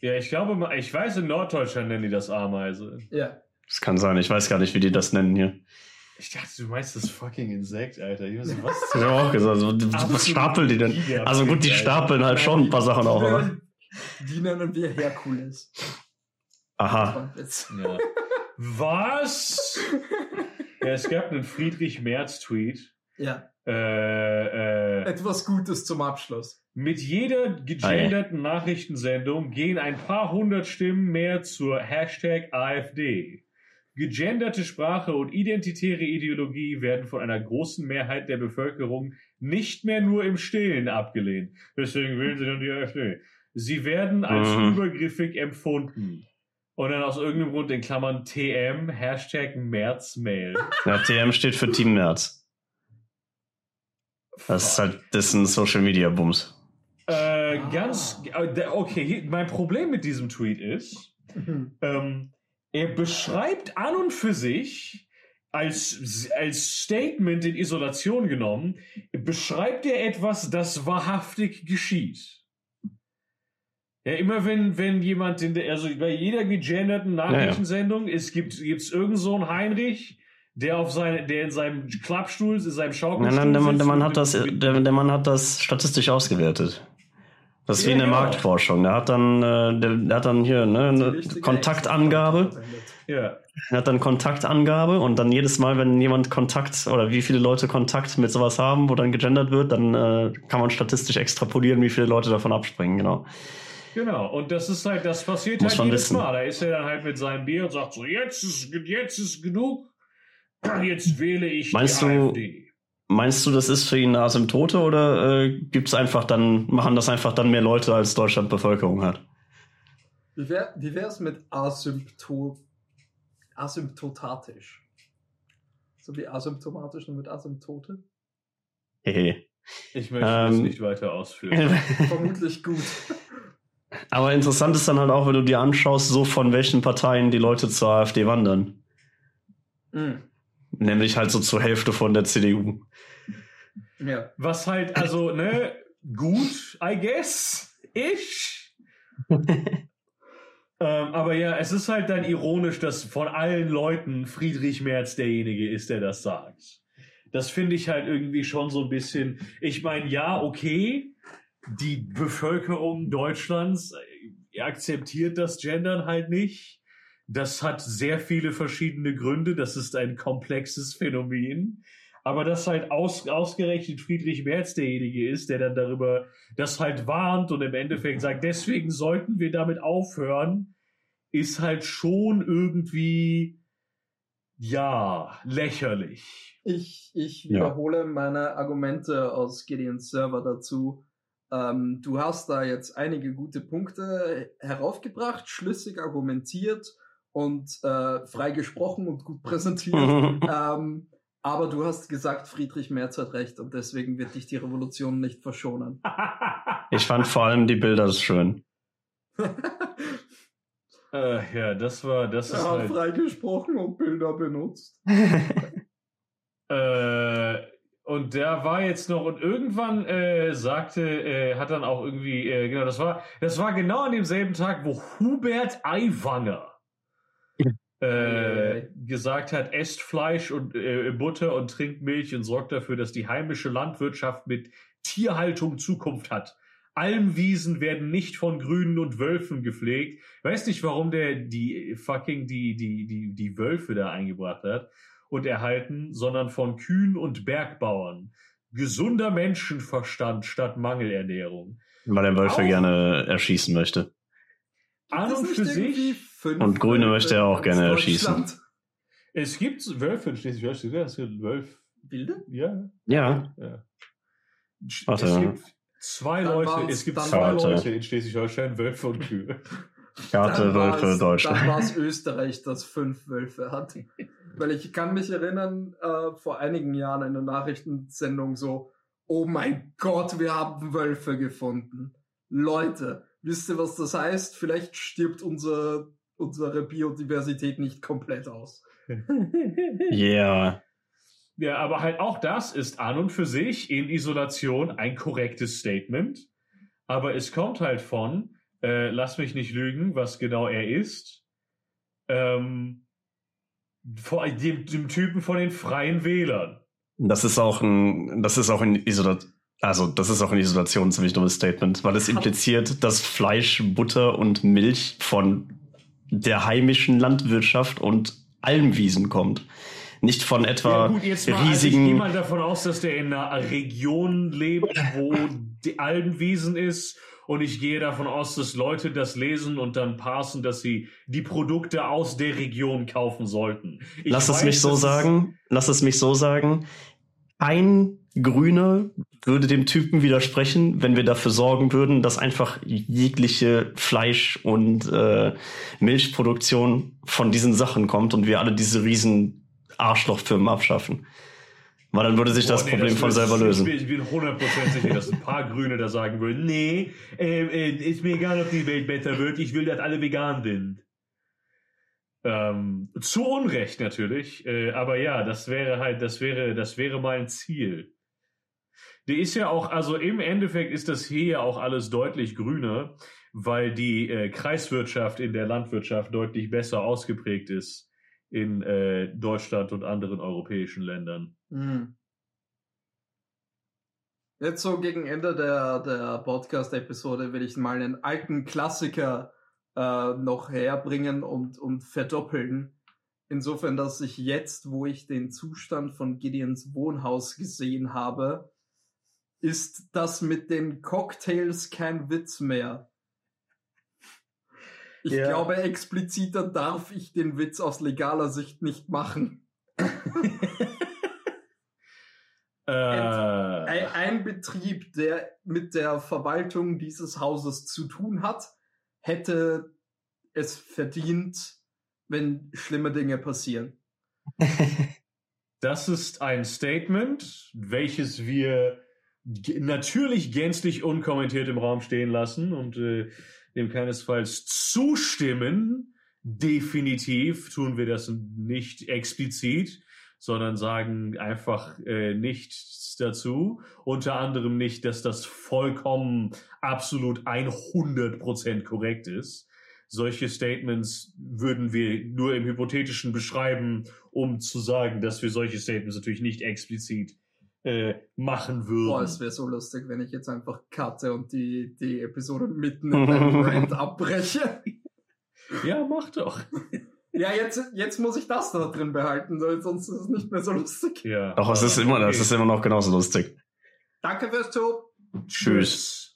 Ja, ich glaube, mal- ich weiß, in Norddeutschland nennen die das Ameise. ja. Das kann sein. Ich weiß gar nicht, wie die das nennen hier. Ich dachte, du meinst das fucking Insekt, Alter. Ich weiß was Ich habe auch gesagt, so, was stapeln die denn? Also gut, die stapeln halt schon ein paar Sachen auch, aber. nennen, die nennen wir Herkules. Aha. Ja. Was? ja, es gab einen Friedrich Merz-Tweet. Ja, Äh, äh, etwas Gutes zum Abschluss. mit jeder gegenderten Nachrichtensendung gehen ein paar hundert Stimmen mehr zur Hashtag AfD. Gegenderte Sprache und identitäre Ideologie werden von einer großen Mehrheit der Bevölkerung nicht mehr nur im Stillen abgelehnt. Deswegen wählen sie dann die AfD. Sie werden als Mhm. übergriffig empfunden. Und dann aus irgendeinem Grund in Klammern TM, Hashtag Märzmail. Ja, TM steht für Team März. Das ist halt, das ist ein Social Media Bums. Äh, ganz, äh, okay, hier- mein Problem mit diesem Tweet ist, ähm, er beschreibt an und für sich, als, als Statement in Isolation genommen, beschreibt er etwas, das wahrhaftig geschieht. Ja, immer wenn, wenn jemand in der, also bei jeder gegenderten Nachrichtensendung, es gibt, gibt's irgend so einen Heinrich, der auf seine, der in seinem Klappstuhl, in seinem Nein, Schaukelstuhl nein, der, Mann- der, Mann hat das, der, der Mann hat das statistisch ausgewertet. Das ist wie eine genau. Marktforschung. Der hat dann, äh, der, der hat dann hier ne, eine Kontaktangabe. Ja. Er hat dann Kontaktangabe und dann jedes Mal, wenn jemand Kontakt oder wie viele Leute Kontakt mit sowas haben, wo dann gegendert wird, dann äh, kann man statistisch extrapolieren, wie viele Leute davon abspringen, genau. Genau, und das ist halt, das passiert Muss halt jedes wissen. Mal. Da ist er dann halt mit seinem Bier und sagt so, jetzt ist, jetzt ist genug, jetzt wähle ich Meinst die du- AfD. Meinst du, das ist für ihn eine Asymptote oder äh, gibt's einfach dann, machen das einfach dann mehr Leute, als Deutschland Bevölkerung hat? Wie wär, wie wär's mit asympto, asymptotatisch? So wie asymptomatisch nur mit Asymptote? Hehe. Ich möchte das Ähm. nicht weiter ausführen. Vermutlich gut. Aber interessant ist dann halt auch, wenn du dir anschaust, so von welchen Parteien die Leute zur AfD wandern. Mm. Nämlich halt so zur Hälfte von der CDU. Ja. Was halt, also, ne, gut, I guess, ich. ähm, aber ja, es ist halt dann ironisch, dass von allen Leuten Friedrich Merz derjenige ist, der das sagt. Das finde ich halt irgendwie schon so ein bisschen. Ich meine, ja, okay, die Bevölkerung Deutschlands äh, akzeptiert das Gendern halt nicht. Das hat sehr viele verschiedene Gründe. Das ist ein komplexes Phänomen. Aber dass halt aus, ausgerechnet Friedrich Merz derjenige ist, der dann darüber das halt warnt und im Endeffekt sagt, deswegen sollten wir damit aufhören, ist halt schon irgendwie, ja, lächerlich. Ich, ich Ja. wiederhole meine Argumente aus Gideons Server dazu. Ähm, du hast da jetzt einige gute Punkte heraufgebracht, schlüssig argumentiert und äh, frei gesprochen und gut präsentiert. ähm, aber du hast gesagt, Friedrich Merz hat recht und deswegen wird dich die Revolution nicht verschonen. Ich fand vor allem die Bilder schön. äh, ja, das war, das ist er hat halt. frei gesprochen und Bilder benutzt. Äh, und der war jetzt noch und irgendwann äh, sagte, äh, hat dann auch irgendwie, äh, genau, das war, das war genau an demselben Tag, wo Hubert Aiwanger äh, gesagt hat, esst Fleisch und äh, Butter und trinkt Milch und sorgt dafür, dass die heimische Landwirtschaft mit Tierhaltung Zukunft hat. Almwiesen werden nicht von Grünen und Wölfen gepflegt. Ich weiß nicht, warum der die fucking die, die, die, die Wölfe da eingebracht hat und erhalten, sondern von Kühen und Bergbauern. Gesunder Menschenverstand statt Mangelernährung. Weil er Wölfe Auch- gerne erschießen möchte. An Gibt es und für sich. Und Grüne möchte er auch gerne Deutschland? Es gibt Wölfe in Schleswig-Holstein. Das sind Wölfe. Wilde? Ja. Ja. ja. Warte. Es gibt zwei Dann Leute. Es gibt dann zwei. Leute in Schleswig-Holstein, Wölfe und Kühe. Karte Dann war's- Wölfe Dann Deutschland. war es Österreich, das fünf Wölfe hat. Weil ich kann mich erinnern, äh, vor einigen Jahren in der Nachrichtensendung so, oh mein Gott, wir haben Wölfe gefunden. Leute, wisst ihr, was das heißt? Vielleicht stirbt unser, unsere Biodiversität nicht komplett aus. Yeah. Ja, aber halt auch das ist an und für sich in Isolation ein korrektes Statement. Aber es kommt halt von, äh, lass mich nicht lügen, was genau er ist. Ähm, vor dem, dem Typen von den Freien Wählern. Das ist auch ein, das ist auch ein Isolat, also das ist auch ein Isolation ziemlich dummes Statement, weil es impliziert, dass Fleisch, Butter und Milch von der heimischen Landwirtschaft und Almwiesen kommt. Nicht von etwa jetzt mal, also ich riesigen. gehe mal davon aus, dass der in einer Region lebt, wo die Alpenwiesen ist. Und ich gehe davon aus, dass Leute das lesen und dann parsen, dass sie die Produkte aus der Region kaufen sollten. Ich Lass es weiß, mich so es- sagen. Lass es mich so sagen. Ein Grüner würde dem Typen widersprechen, wenn wir dafür sorgen würden, dass einfach jegliche Fleisch- und äh, Milchproduktion von diesen Sachen kommt und wir alle diese riesen Arschlochfirmen abschaffen. Weil dann würde sich das Boah, nee, Problem von wird- selber lösen. Ich bin, 100% sicher, dass ein paar Grüne da sagen würden, nee, äh, äh, ist mir egal, ob die Welt besser wird, ich will, dass alle vegan sind. Ähm, zu Unrecht natürlich, äh, aber ja, das wäre halt, das wäre, das wäre mein Ziel. Die ist ja auch, also im Endeffekt ist das hier ja auch alles deutlich grüner, weil die äh, Kreiswirtschaft in der Landwirtschaft deutlich besser ausgeprägt ist in äh, Deutschland und anderen europäischen Ländern. Hm. Jetzt so gegen Ende der, der Podcast-Episode will ich mal einen alten Klassiker äh, noch herbringen und, und verdoppeln. Insofern, dass ich jetzt, wo ich den Zustand von Gideons Wohnhaus gesehen habe, ist das mit den Cocktails kein Witz mehr. Ich Ja. glaube, expliziter darf ich den Witz aus legaler Sicht nicht machen. Äh, Ein, ein Betrieb, der mit der Verwaltung dieses Hauses zu tun hat, hätte es verdient, wenn schlimme Dinge passieren. Das ist ein Statement, welches wir natürlich gänzlich unkommentiert im Raum stehen lassen und äh, dem keinesfalls zustimmen. Definitiv tun wir das nicht explizit, sondern sagen einfach äh, nichts dazu. Unter anderem nicht, dass das vollkommen absolut 100% korrekt ist. Solche Statements würden wir nur im Hypothetischen beschreiben, um zu sagen, dass wir solche Statements natürlich nicht explizit äh, machen würden. Boah, es wäre so lustig, wenn ich jetzt einfach cutte und die, die Episode mitten in einem Rant abbreche. Ja, mach doch. Ja, jetzt, jetzt muss ich das da drin behalten, sonst ist es nicht mehr so lustig. Ja. Doch, es ist immer, es ist immer noch genauso lustig. Danke fürs Zuhören. Tschüss.